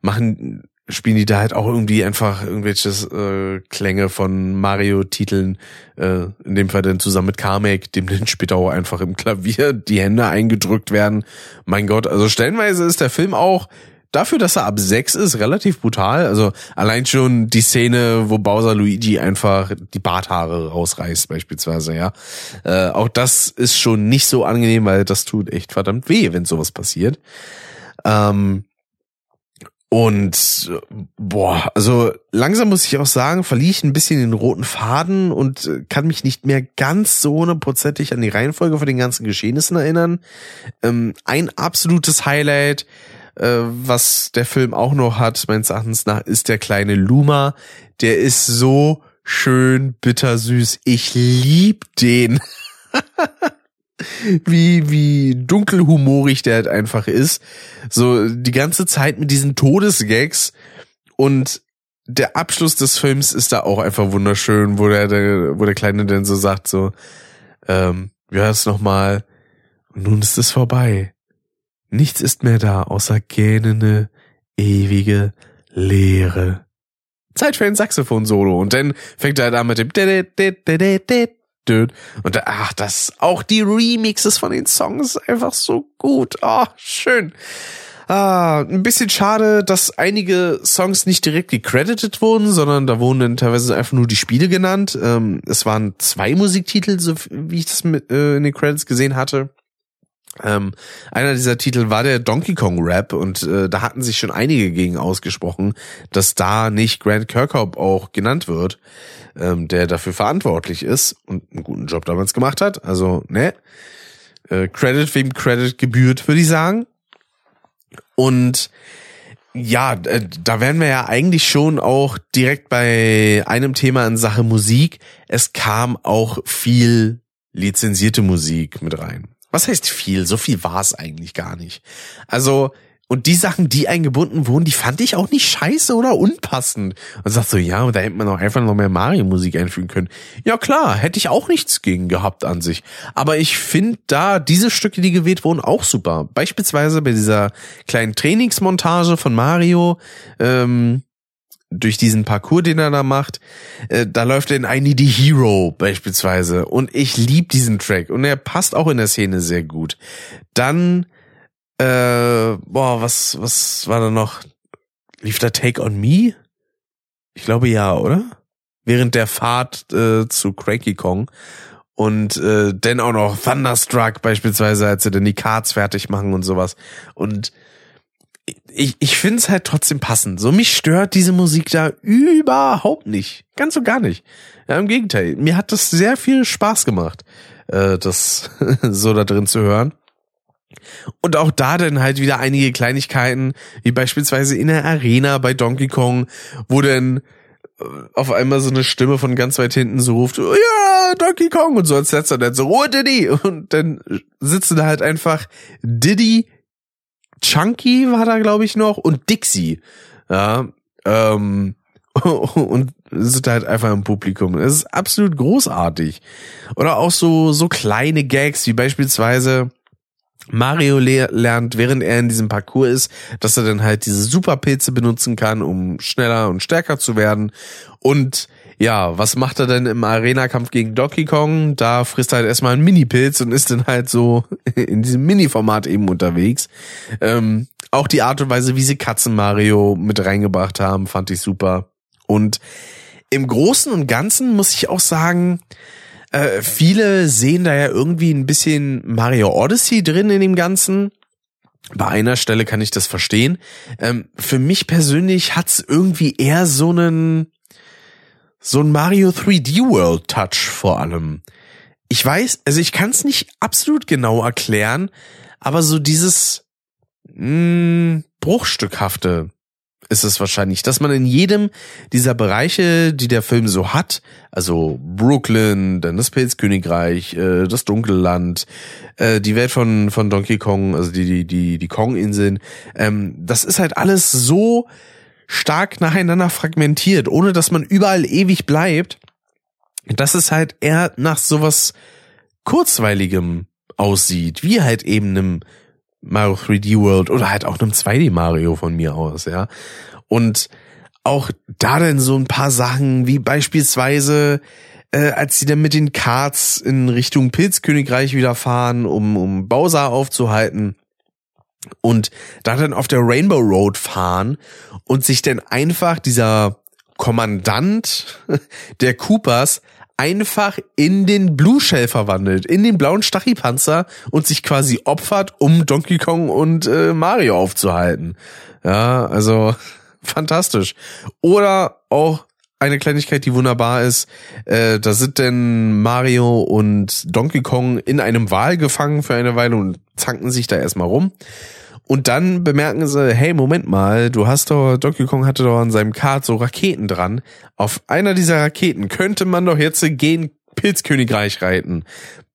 machen spielen die da halt auch irgendwie einfach irgendwelches äh, Klänge von Mario-Titeln, äh, in dem Fall dann zusammen mit Kamek, dem dann später auch einfach im Klavier die Hände eingedrückt werden. Mein Gott, also stellenweise ist der Film auch dafür, dass er ab sechs ist, relativ brutal. Also allein schon die Szene, wo Bowser Luigi einfach die Barthaare rausreißt, beispielsweise, ja. Äh, auch das ist schon nicht so angenehm, weil das tut echt verdammt weh, wenn sowas passiert. Ähm, und boah, also langsam muss ich auch sagen, verliere ich ein bisschen den roten Faden und äh, kann mich nicht mehr ganz so hundertprozentig an die Reihenfolge von den ganzen Geschehnissen erinnern. Ähm, ein absolutes Highlight äh, was der Film auch noch hat, meines Erachtens nach, ist der kleine Luma. Der ist so schön bittersüß. Ich lieb den. wie, wie dunkelhumorig der halt einfach ist. So die ganze Zeit mit diesen Todesgags und der Abschluss des Films ist da auch einfach wunderschön, wo der, der wo der Kleine dann so sagt so, ähm, wie heißt nochmal? Nun ist es vorbei. Nichts ist mehr da außer gähnende, ewige Leere. Zeit für ein Saxophon-Solo. Und dann fängt er an mit dem und ach, das, auch die Remixes von den Songs einfach so gut. Oh, schön. Ah, ein bisschen schade, dass einige Songs nicht direkt gecredited wurden, sondern da wurden dann teilweise einfach nur die Spiele genannt. Ähm, es waren zwei Musiktitel, so wie ich das mit, äh, in den Credits gesehen hatte. Ähm, einer dieser Titel war der Donkey Kong Rap und äh, da hatten sich schon einige gegen ausgesprochen, dass da nicht Grant Kirkhope auch genannt wird, ähm, der dafür verantwortlich ist und einen guten Job damals gemacht hat. Also, ne? Äh, Credit wem Credit gebührt, würde ich sagen. Und ja, äh, da wären wir ja eigentlich schon auch direkt bei einem Thema in Sache Musik. Es kam auch viel lizenzierte Musik mit rein. Was heißt viel? So viel war es eigentlich gar nicht. Also, und die Sachen, die eingebunden wurden, die fand ich auch nicht scheiße oder unpassend. Und sagt so, ja, da hätte man auch einfach noch mehr Mario-Musik einfügen können. Ja klar, hätte ich auch nichts gegen gehabt an sich. Aber ich finde da diese Stücke, die gewählt wurden, auch super. Beispielsweise bei dieser kleinen Trainingsmontage von Mario, ähm, durch diesen Parcours, den er da macht, äh, da läuft er in I Need a Hero beispielsweise. Und ich lieb diesen Track. Und er passt auch in der Szene sehr gut. Dann, äh, boah, was, was war da noch? Lief da Take on Me? Ich glaube ja, oder? Während der Fahrt äh, zu Cranky Kong. Und äh, dann auch noch Thunderstruck beispielsweise, als sie dann die Cards fertig machen und sowas. Und ich, ich finde es halt trotzdem passend. So mich stört diese Musik da überhaupt nicht. Ganz und gar nicht. Ja, im Gegenteil. Mir hat das sehr viel Spaß gemacht, äh, das so da drin zu hören. Und auch da dann halt wieder einige Kleinigkeiten, wie beispielsweise in der Arena bei Donkey Kong, wo dann äh, auf einmal so eine Stimme von ganz weit hinten so ruft, ja, Donkey Kong und so als letzter dann so, oh Diddy und dann sitzen da halt einfach Diddy, Chunky war da, glaube ich, noch und Dixie. Ja, ähm, und sind halt einfach im Publikum. Es ist absolut großartig. Oder auch so, so kleine Gags, wie beispielsweise Mario lernt, während er in diesem Parcours ist, dass er dann halt diese Superpilze benutzen kann, um schneller und stärker zu werden. Und ja, was macht er denn im Arena-Kampf gegen Donkey Kong? Da frisst er halt erstmal einen Mini-Pilz und ist dann halt so in diesem Mini-Format eben unterwegs. Ähm, auch die Art und Weise, wie sie Katzen Mario mit reingebracht haben, fand ich super. Und im Großen und Ganzen muss ich auch sagen, äh, viele sehen da ja irgendwie ein bisschen Mario Odyssey drin in dem Ganzen. Bei einer Stelle kann ich das verstehen. Ähm, für mich persönlich hat's irgendwie eher so einen so ein Mario 3D World Touch vor allem. Ich weiß, also ich kann es nicht absolut genau erklären, aber so dieses mh, hm, bruchstückhafte ist es wahrscheinlich, dass man in jedem dieser Bereiche, die der Film so hat, also Brooklyn, dann das Pilzkönigreich, äh, das Dunkelland, äh, die Welt von von Donkey Kong, also die die die die Kong-Inseln, ähm, das ist halt alles so stark nacheinander fragmentiert, ohne dass man überall ewig bleibt, dass es halt eher nach sowas kurzweiligem aussieht, wie halt eben einem Mario 3D World oder halt auch einem 2D Mario von mir aus, ja. Und auch da dann so ein paar Sachen, wie beispielsweise, äh, als sie dann mit den Karts in Richtung Pilzkönigreich wieder fahren, um, um Bowser aufzuhalten und da dann auf der Rainbow Road fahren und sich dann einfach dieser Kommandant der Coopers einfach in den Blue Shell verwandelt, in den blauen Stachypanzer und sich quasi opfert, um Donkey Kong und äh, Mario aufzuhalten. Ja, also fantastisch. Oder auch eine Kleinigkeit, die wunderbar ist. Äh, da sind denn Mario und Donkey Kong in einem Wal gefangen für eine Weile und zanken sich da erstmal rum. Und dann bemerken sie, hey, Moment mal, du hast doch, Donkey Kong hatte doch an seinem Kart so Raketen dran. Auf einer dieser Raketen könnte man doch jetzt gehen Pilzkönigreich reiten.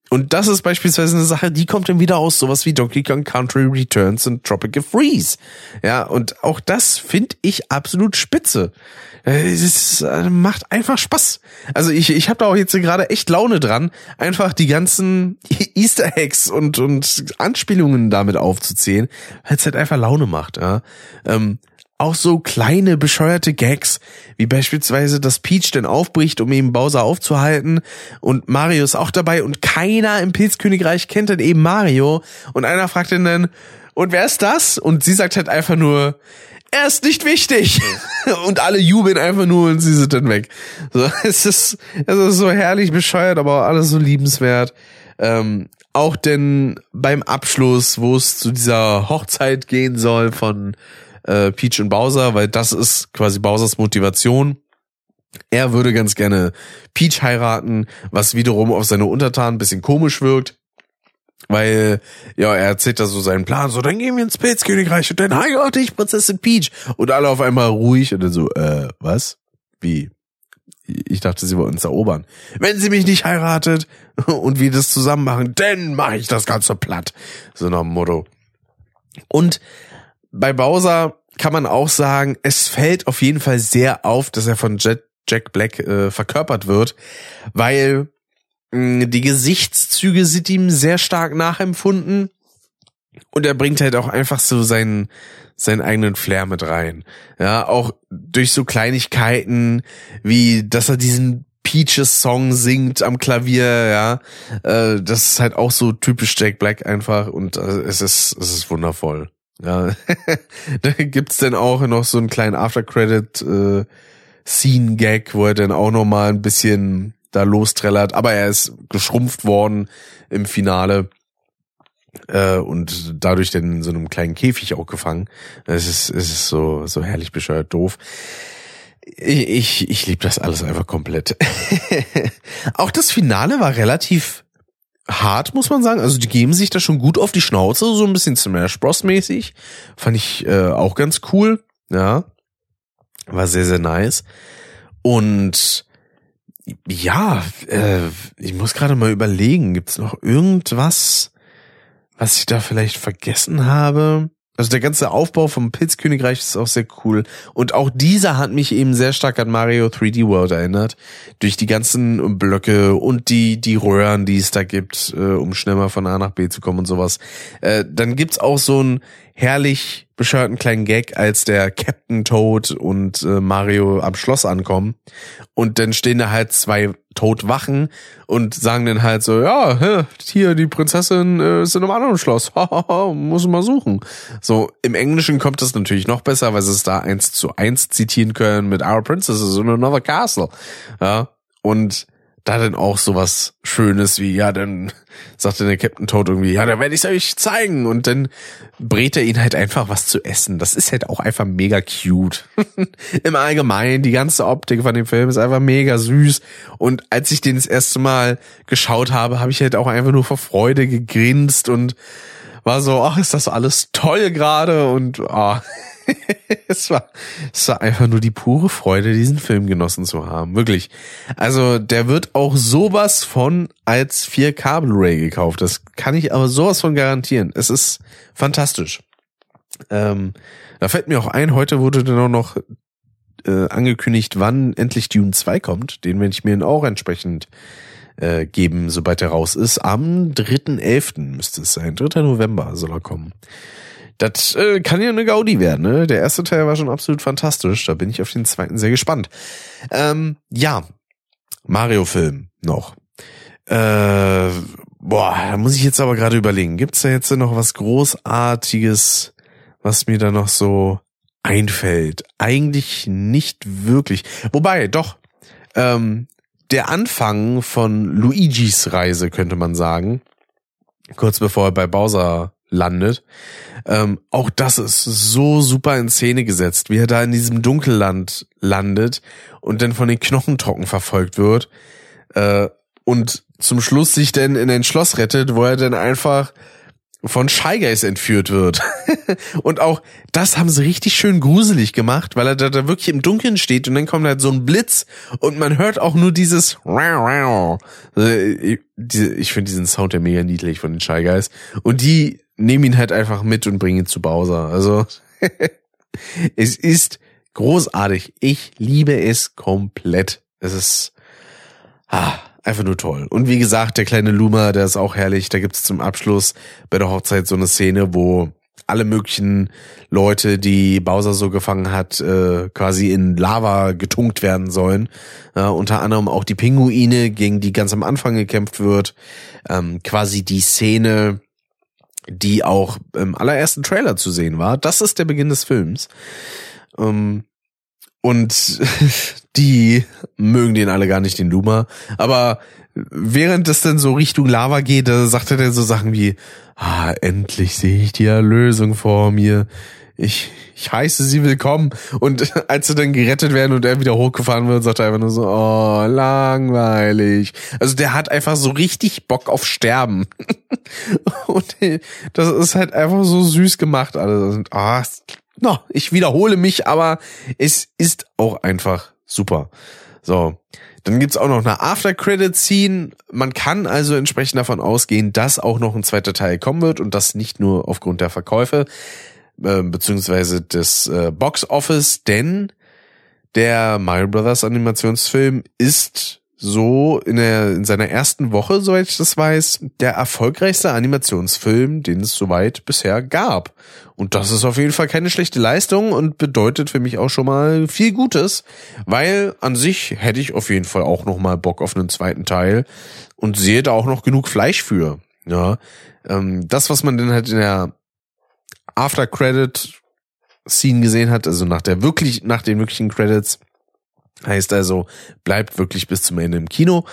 Und das ist beispielsweise eine Sache, die kommt dann wieder aus sowas wie Donkey Kong Country Returns und Tropical Freeze. Ja, und auch das finde ich absolut spitze. Es äh, macht einfach Spaß. Also ich, ich habe da auch jetzt gerade echt Laune dran, einfach die ganzen Easter Eggs und, und Anspielungen damit aufzuzählen, weil es halt einfach Laune macht. Ja. Ähm, auch so kleine bescheuerte Gags, wie beispielsweise, dass Peach dann aufbricht, um eben Bowser aufzuhalten und Mario ist auch dabei und keiner im Pilzkönigreich kennt dann eben Mario und einer fragt ihn dann, und wer ist das? Und sie sagt halt einfach nur, er ist nicht wichtig. Und alle jubeln einfach nur und sie sind dann weg. So, es ist, es ist so herrlich bescheuert, aber alles so liebenswert. Ähm, auch denn beim Abschluss, wo es zu dieser Hochzeit gehen soll von äh, Peach und Bowser, weil das ist quasi Bowsers Motivation. Er würde ganz gerne Peach heiraten, was wiederum auf seine Untertanen ein bisschen komisch wirkt. Weil, ja, er erzählt da so seinen Plan, so, dann gehen wir ins Pilzkönigreich und dann heirate ich Prinzessin Peach. Und alle auf einmal ruhig und dann so, äh, was? Wie? Ich dachte, sie wollen uns erobern. Wenn sie mich nicht heiratet und wir das zusammen machen, dann mache ich das Ganze platt. So nach dem Motto. Und bei Bowser kann man auch sagen, es fällt auf jeden Fall sehr auf, dass er von Jet, Jack Black äh, verkörpert wird, weil mh, die Gesichtszüge sind ihm sehr stark nachempfunden und er bringt halt auch einfach so seinen seinen eigenen Flair mit rein. Ja, auch durch so Kleinigkeiten wie, dass er diesen Peaches Song singt am Klavier, ja, äh, das ist halt auch so typisch Jack Black einfach und äh, es ist es ist wundervoll. Ja, da gibt's dann auch noch so einen kleinen After-Credit äh, Scene-Gag, wo er dann auch noch mal ein bisschen da lostrellert, aber er ist geschrumpft worden im Finale äh, und dadurch dann in so einem kleinen Käfig auch gefangen. Es ist, es ist so, so herrlich bescheuert doof. Ich, ich, ich liebe das alles einfach komplett. auch das Finale war relativ hart, muss man sagen. Also die geben sich da schon gut auf die Schnauze, so ein bisschen Smash Bros. mäßig. Fand ich äh, auch ganz cool. Ja. War sehr, sehr nice. Und ja, äh, ich muss gerade mal überlegen, gibt's noch irgendwas, was ich da vielleicht vergessen habe? Also der ganze Aufbau vom Pilzkönigreich ist auch sehr cool. Und auch dieser hat mich eben sehr stark an Mario 3D World erinnert. Durch die ganzen Blöcke und die, die Röhren, die es da gibt, äh, um schnell mal von A nach B zu kommen und sowas. Äh, dann gibt's auch so ein herrlich bescheuerten kleinen Gag, als der Captain Toad und äh, Mario am Schloss ankommen. Und dann stehen da halt zwei Toadwachen und sagen dann halt so, ja, hier, die Prinzessin äh, ist in einem anderen Schloss. Muss mal suchen. So, im Englischen kommt das natürlich noch besser, weil sie es da eins zu eins zitieren können mit Our Princess is in another castle. Ja, und da dann auch sowas Schönes wie, ja, dann sagte der Captain Toad irgendwie, ja, dann werde ich es euch zeigen. Und dann brät er ihnen halt einfach was zu essen. Das ist halt auch einfach mega cute. Im Allgemeinen, die ganze Optik von dem Film ist einfach mega süß. Und als ich den das erste Mal geschaut habe, habe ich halt auch einfach nur vor Freude gegrinst und war so, ach, ist das alles toll gerade und ah. es war, es war einfach nur die pure Freude, diesen Film genossen zu haben. Wirklich. Also, der wird auch sowas von als 4K Blu-ray gekauft. Das kann ich aber sowas von garantieren. Es ist fantastisch. Ähm, da fällt mir auch ein, heute wurde dann auch noch äh, angekündigt, wann endlich Dune 2 kommt. Den werde ich mir auch entsprechend äh, geben, sobald er raus ist. Am 3.11. müsste es sein. 3. November soll er kommen. Das äh, kann ja eine Gaudi werden, ne? Der erste Teil war schon absolut fantastisch. Da bin ich auf den zweiten sehr gespannt. Ähm, ja, Mario-Film noch. Äh, boah, da muss ich jetzt aber gerade überlegen. Gibt's da jetzt noch was Großartiges, was mir da noch so einfällt? Eigentlich nicht wirklich. Wobei, doch. Ähm, der Anfang von Luigis Reise, könnte man sagen. Kurz bevor er bei Bowser landet. Ähm, auch das ist so super in Szene gesetzt, wie er da in diesem Dunkelland landet und dann von den Knochentrocken verfolgt wird äh, und zum Schluss sich dann in ein Schloss rettet, wo er dann einfach von Shy Guys entführt wird. und auch das haben sie richtig schön gruselig gemacht, weil er da, da wirklich im Dunkeln steht und dann kommt halt so ein Blitz und man hört auch nur dieses also, ich, ich finde diesen Sound ja mega niedlich von den Shy Guys und die nehmen ihn halt einfach mit und bringen ihn zu Bowser. Also es ist großartig. Ich liebe es komplett. Es ist ah, einfach nur toll. Und wie gesagt, der kleine Luma, der ist auch herrlich. Da gibt's zum Abschluss bei der Hochzeit so eine Szene, wo alle möglichen Leute, die Bowser so gefangen hat, äh, quasi in Lava getunkt werden sollen. Äh, unter anderem auch die Pinguine, gegen die ganz am Anfang gekämpft wird. Ähm, quasi die Szene, die auch im allerersten Trailer zu sehen war. Das ist der Beginn des Films. Ähm, und die mögen den alle gar nicht, den Luma. Aber während es dann so Richtung Lava geht, da sagt er dann so Sachen wie, ah, endlich sehe ich die Erlösung vor mir. Ich, ich heiße sie willkommen. Und als sie dann gerettet werden und er wieder hochgefahren wird, sagt er einfach nur so, oh, langweilig. Also der hat einfach so richtig Bock auf Sterben. und das ist halt einfach so süß gemacht alles. Und, ah, no, ich wiederhole mich, aber es ist auch einfach super. So. Dann gibt's auch noch eine After-Credit-Scene. Man kann also entsprechend davon ausgehen, dass auch noch ein zweiter Teil kommen wird und das nicht nur aufgrund der Verkäufe äh, beziehungsweise des äh, Box Office, denn der Mario Brothers Animationsfilm ist so in, der, in seiner ersten Woche, soweit ich das weiß, der erfolgreichste Animationsfilm, den es soweit bisher gab. Und das ist auf jeden Fall keine schlechte Leistung und bedeutet für mich auch schon mal viel Gutes, weil an sich hätte ich auf jeden Fall auch noch mal Bock auf einen zweiten Teil und sehe da auch noch genug Fleisch für. Ja, ähm, das, was man dann halt in der After Credit Scene gesehen hat, also nach der wirklich, nach den wirklichen Credits, Heißt also, bleibt wirklich bis zum Ende im Kino.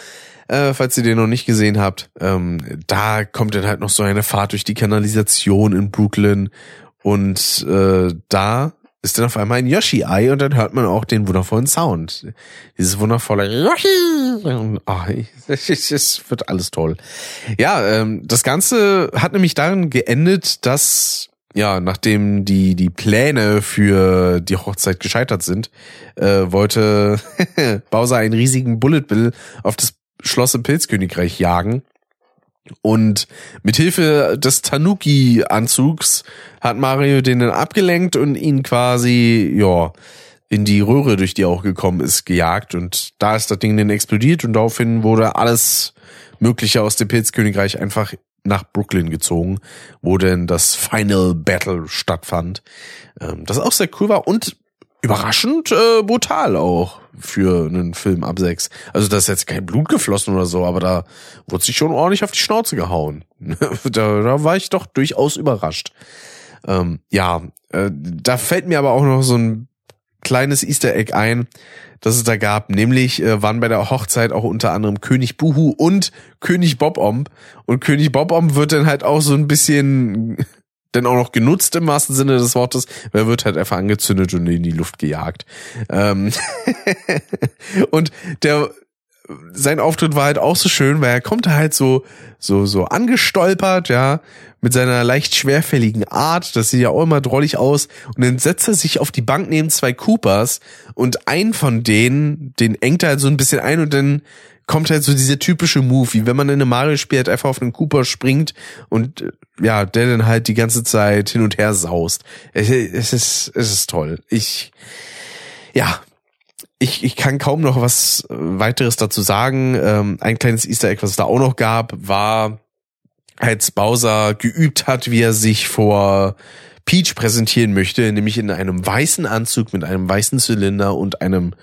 Äh, falls ihr den noch nicht gesehen habt, ähm, da kommt dann halt noch so eine Fahrt durch die Kanalisation in Brooklyn und äh, da ist dann auf einmal ein Yoshi-Ei und dann hört man auch den wundervollen Sound. Dieses wundervolle Yoshi. Oh, es wird alles toll. Ja, ähm, das Ganze hat nämlich darin geendet, dass ja, nachdem die, die Pläne für die Hochzeit gescheitert sind, äh, wollte Bowser einen riesigen Bullet Bill auf das Schloss im Pilzkönigreich jagen. Und mit Hilfe des Tanuki-Anzugs hat Mario den dann abgelenkt und ihn quasi, ja, in die Röhre, durch die er auch gekommen ist, gejagt. Und da ist das Ding dann explodiert und daraufhin wurde alles Mögliche aus dem Pilzkönigreich einfach nach Brooklyn gezogen, wo denn das Final Battle stattfand. Ähm, das auch sehr cool war und überraschend äh, brutal auch für einen Film ab sechs. Also da ist jetzt kein Blut geflossen oder so, aber da wurde sich schon ordentlich auf die Schnauze gehauen. da, da war ich doch durchaus überrascht. Ähm, ja, äh, da fällt mir aber auch noch so ein kleines Easter Egg ein, das es da gab. Nämlich äh, waren bei der Hochzeit auch unter anderem König Buhu und König Bobomb. Und König Bobomb wird dann halt auch so ein bisschen dann auch noch genutzt im wahrsten Sinne des Wortes. Er wird halt einfach angezündet und in die Luft gejagt. Ähm und der sein Auftritt war halt auch so schön, weil er kommt halt so so so angestolpert, ja, mit seiner leicht schwerfälligen Art, das sieht ja auch immer drollig aus, und dann setzt er sich auf die Bank neben zwei Coopers und ein von denen, den engt er halt so ein bisschen ein und dann kommt halt so dieser typische Move, wie wenn man in einem Mario-Spiel halt einfach auf einen Cooper springt und ja, der dann halt die ganze Zeit hin und her saust. Es, es ist, es ist toll. Ich, ja, ich, ich kann kaum noch was weiteres dazu sagen. Ähm, ein kleines Easter Egg, was es da auch noch gab, war als Bowser geübt hat, wie er sich vor Peach präsentieren möchte, nämlich in einem weißen Anzug mit einem weißen Zylinder und einem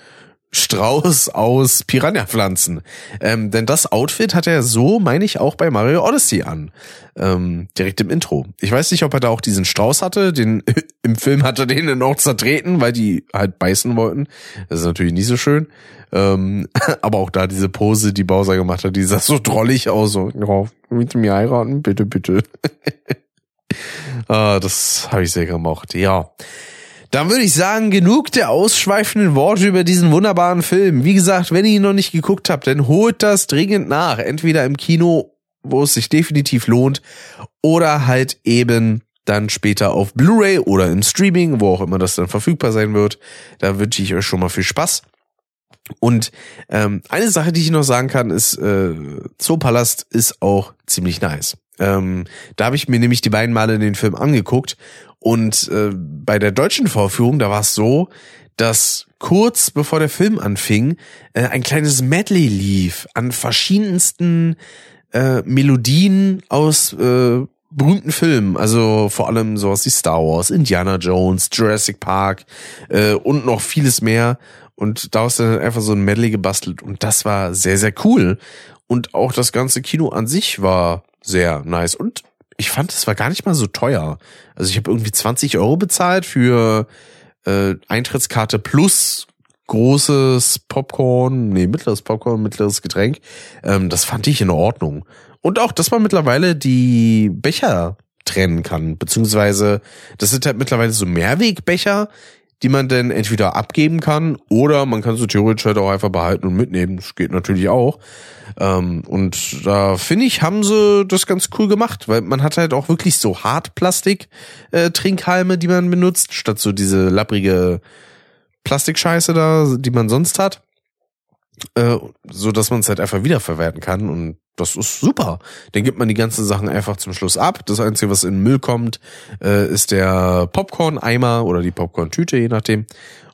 Strauß aus Piranha-Pflanzen. Ähm, denn das Outfit hat er so, meine ich, auch bei Mario Odyssey an. Ähm, direkt im Intro. Ich weiß nicht, ob er da auch diesen Strauß hatte. Den, Im Film hat er den dann auch zertreten, weil die halt beißen wollten. Das ist natürlich nicht so schön. Ähm, aber auch da diese Pose, die Bowser gemacht hat, die sah so drollig aus. So, willst du mir heiraten? Bitte, bitte. ah, das habe ich sehr gemocht. Ja. Dann würde ich sagen, genug der ausschweifenden Worte über diesen wunderbaren Film. Wie gesagt, wenn ihr ihn noch nicht geguckt habt, dann holt das dringend nach. Entweder im Kino, wo es sich definitiv lohnt, oder halt eben dann später auf Blu-ray oder im Streaming, wo auch immer das dann verfügbar sein wird. Da wünsche ich euch schon mal viel Spaß. Und ähm, eine Sache, die ich noch sagen kann, ist, äh, Zoopalast ist auch ziemlich nice. Ähm, da habe ich mir nämlich die beiden Male den Film angeguckt und äh, bei der deutschen Vorführung, da war es so, dass kurz bevor der Film anfing, äh, ein kleines Medley lief an verschiedensten äh, Melodien aus äh, berühmten Filmen, also vor allem sowas wie Star Wars, Indiana Jones, Jurassic Park äh, und noch vieles mehr. Und daraus dann einfach so ein Medley gebastelt und das war sehr, sehr cool. Und auch das ganze Kino an sich war sehr nice. Und ich fand, es war gar nicht mal so teuer. Also ich habe irgendwie 20 Euro bezahlt für äh, Eintrittskarte plus großes Popcorn, nee, mittleres Popcorn, mittleres Getränk. Ähm, das fand ich in Ordnung. Und auch, dass man mittlerweile die Becher trennen kann, beziehungsweise das sind halt mittlerweile so Mehrwegbecher, die man dann entweder abgeben kann oder man kann sie theoretisch halt auch einfach behalten und mitnehmen. Das geht natürlich auch. Ähm, und da finde ich, haben sie das ganz cool gemacht, weil man hat halt auch wirklich so Hartplastik-Trinkhalme, äh, die man benutzt, statt so diese lapprige Plastikscheiße da, die man sonst hat. Äh, so dass man es halt einfach wiederverwerten kann und das ist super. Dann gibt man die ganzen Sachen einfach zum Schluss ab. Das Einzige, was in den Müll kommt, äh, ist der Popcorn-Eimer oder die Popcorn-Tüte, je nachdem.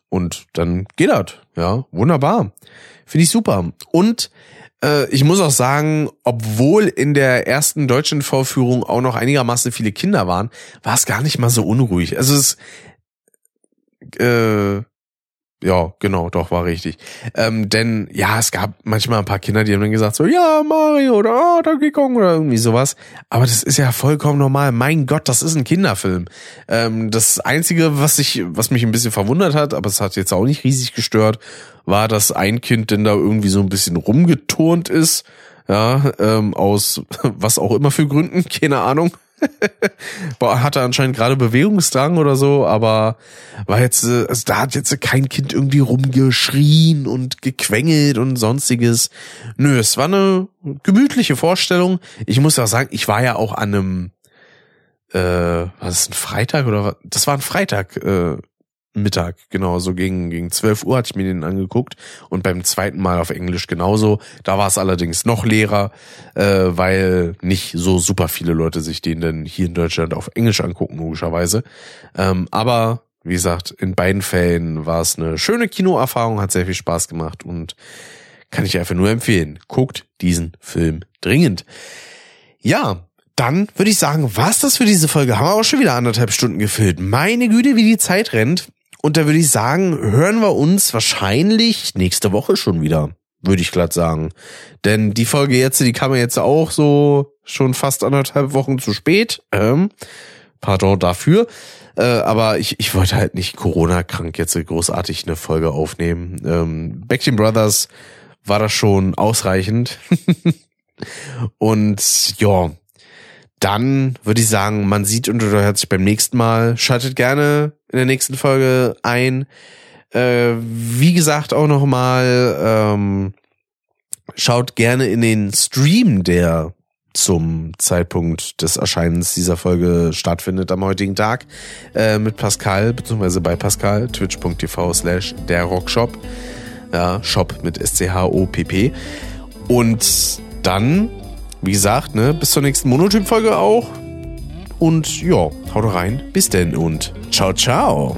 Und dann geht das. Ja, wunderbar. Finde ich super. Und äh, ich muss auch sagen, obwohl in der ersten deutschen Vorführung auch noch einigermaßen viele Kinder waren, war es gar nicht mal so unruhig. Also es äh, ja, genau, doch, war richtig. Ähm, denn ja, es gab manchmal ein paar Kinder, die haben dann gesagt so, ja, Mario oder oh, Donkey Kong oder irgendwie sowas. Aber das ist ja vollkommen normal. Mein Gott, das ist ein Kinderfilm. Ähm, das Einzige, was ich, was mich ein bisschen verwundert hat, aber es hat jetzt auch nicht riesig gestört, war, dass ein Kind denn da irgendwie so ein bisschen rumgeturnt ist. Ja, ähm, aus was auch immer für Gründen, keine Ahnung. Hatte anscheinend gerade Bewegungsdrang oder so, aber war jetzt, äh, also da hat jetzt kein Kind irgendwie rumgeschrien und gequengelt und sonstiges. Nö, es war eine gemütliche Vorstellung. Ich muss auch sagen, ich war ja auch an einem, äh, war das ein Freitag oder was? Das war ein Freitag, äh, Mittag, genau, so gegen, gegen 12 Uhr hatte ich mir den angeguckt und beim zweiten Mal auf Englisch genauso. Da war es allerdings noch leerer, äh, weil nicht so super viele Leute sich den denn hier in Deutschland auf Englisch angucken, logischerweise. Ähm, aber wie gesagt, in beiden Fällen war es eine schöne Kinoerfahrung, hat sehr viel Spaß gemacht und kann ich einfach nur empfehlen. Guckt diesen Film dringend. Ja, dann würde ich sagen, was das für diese Folge? Haben wir auch schon wieder anderthalb Stunden gefüllt. Meine Güte, wie die Zeit rennt. Und da würde ich sagen, hören wir uns wahrscheinlich nächste Woche schon wieder. Würde ich glatt sagen. Denn die Folge jetzt, die kam ja jetzt auch so schon fast anderthalb Wochen zu spät. Ähm, pardon dafür. Äh, aber ich, ich wollte halt nicht Corona-krank jetzt großartig eine Folge aufnehmen. Ähm, Backteam Brothers war das schon ausreichend. Und ja, dann würde ich sagen, man sieht und hört sich beim nächsten Mal. Schaltet gerne in der nächsten Folge ein. Äh, wie gesagt, auch nochmal, ähm, schaut gerne in den Stream, der zum Zeitpunkt des Erscheinens dieser Folge stattfindet am heutigen Tag äh, mit Pascal, beziehungsweise bei Pascal, twitch.tv slash der Rockshop. Ja, Shop mit S-C-H-O-P-P. Und dann wie gesagt, ne, bis zur nächsten Monotyp-Folge auch. Und ja, haut rein. Bis denn und ciao, ciao.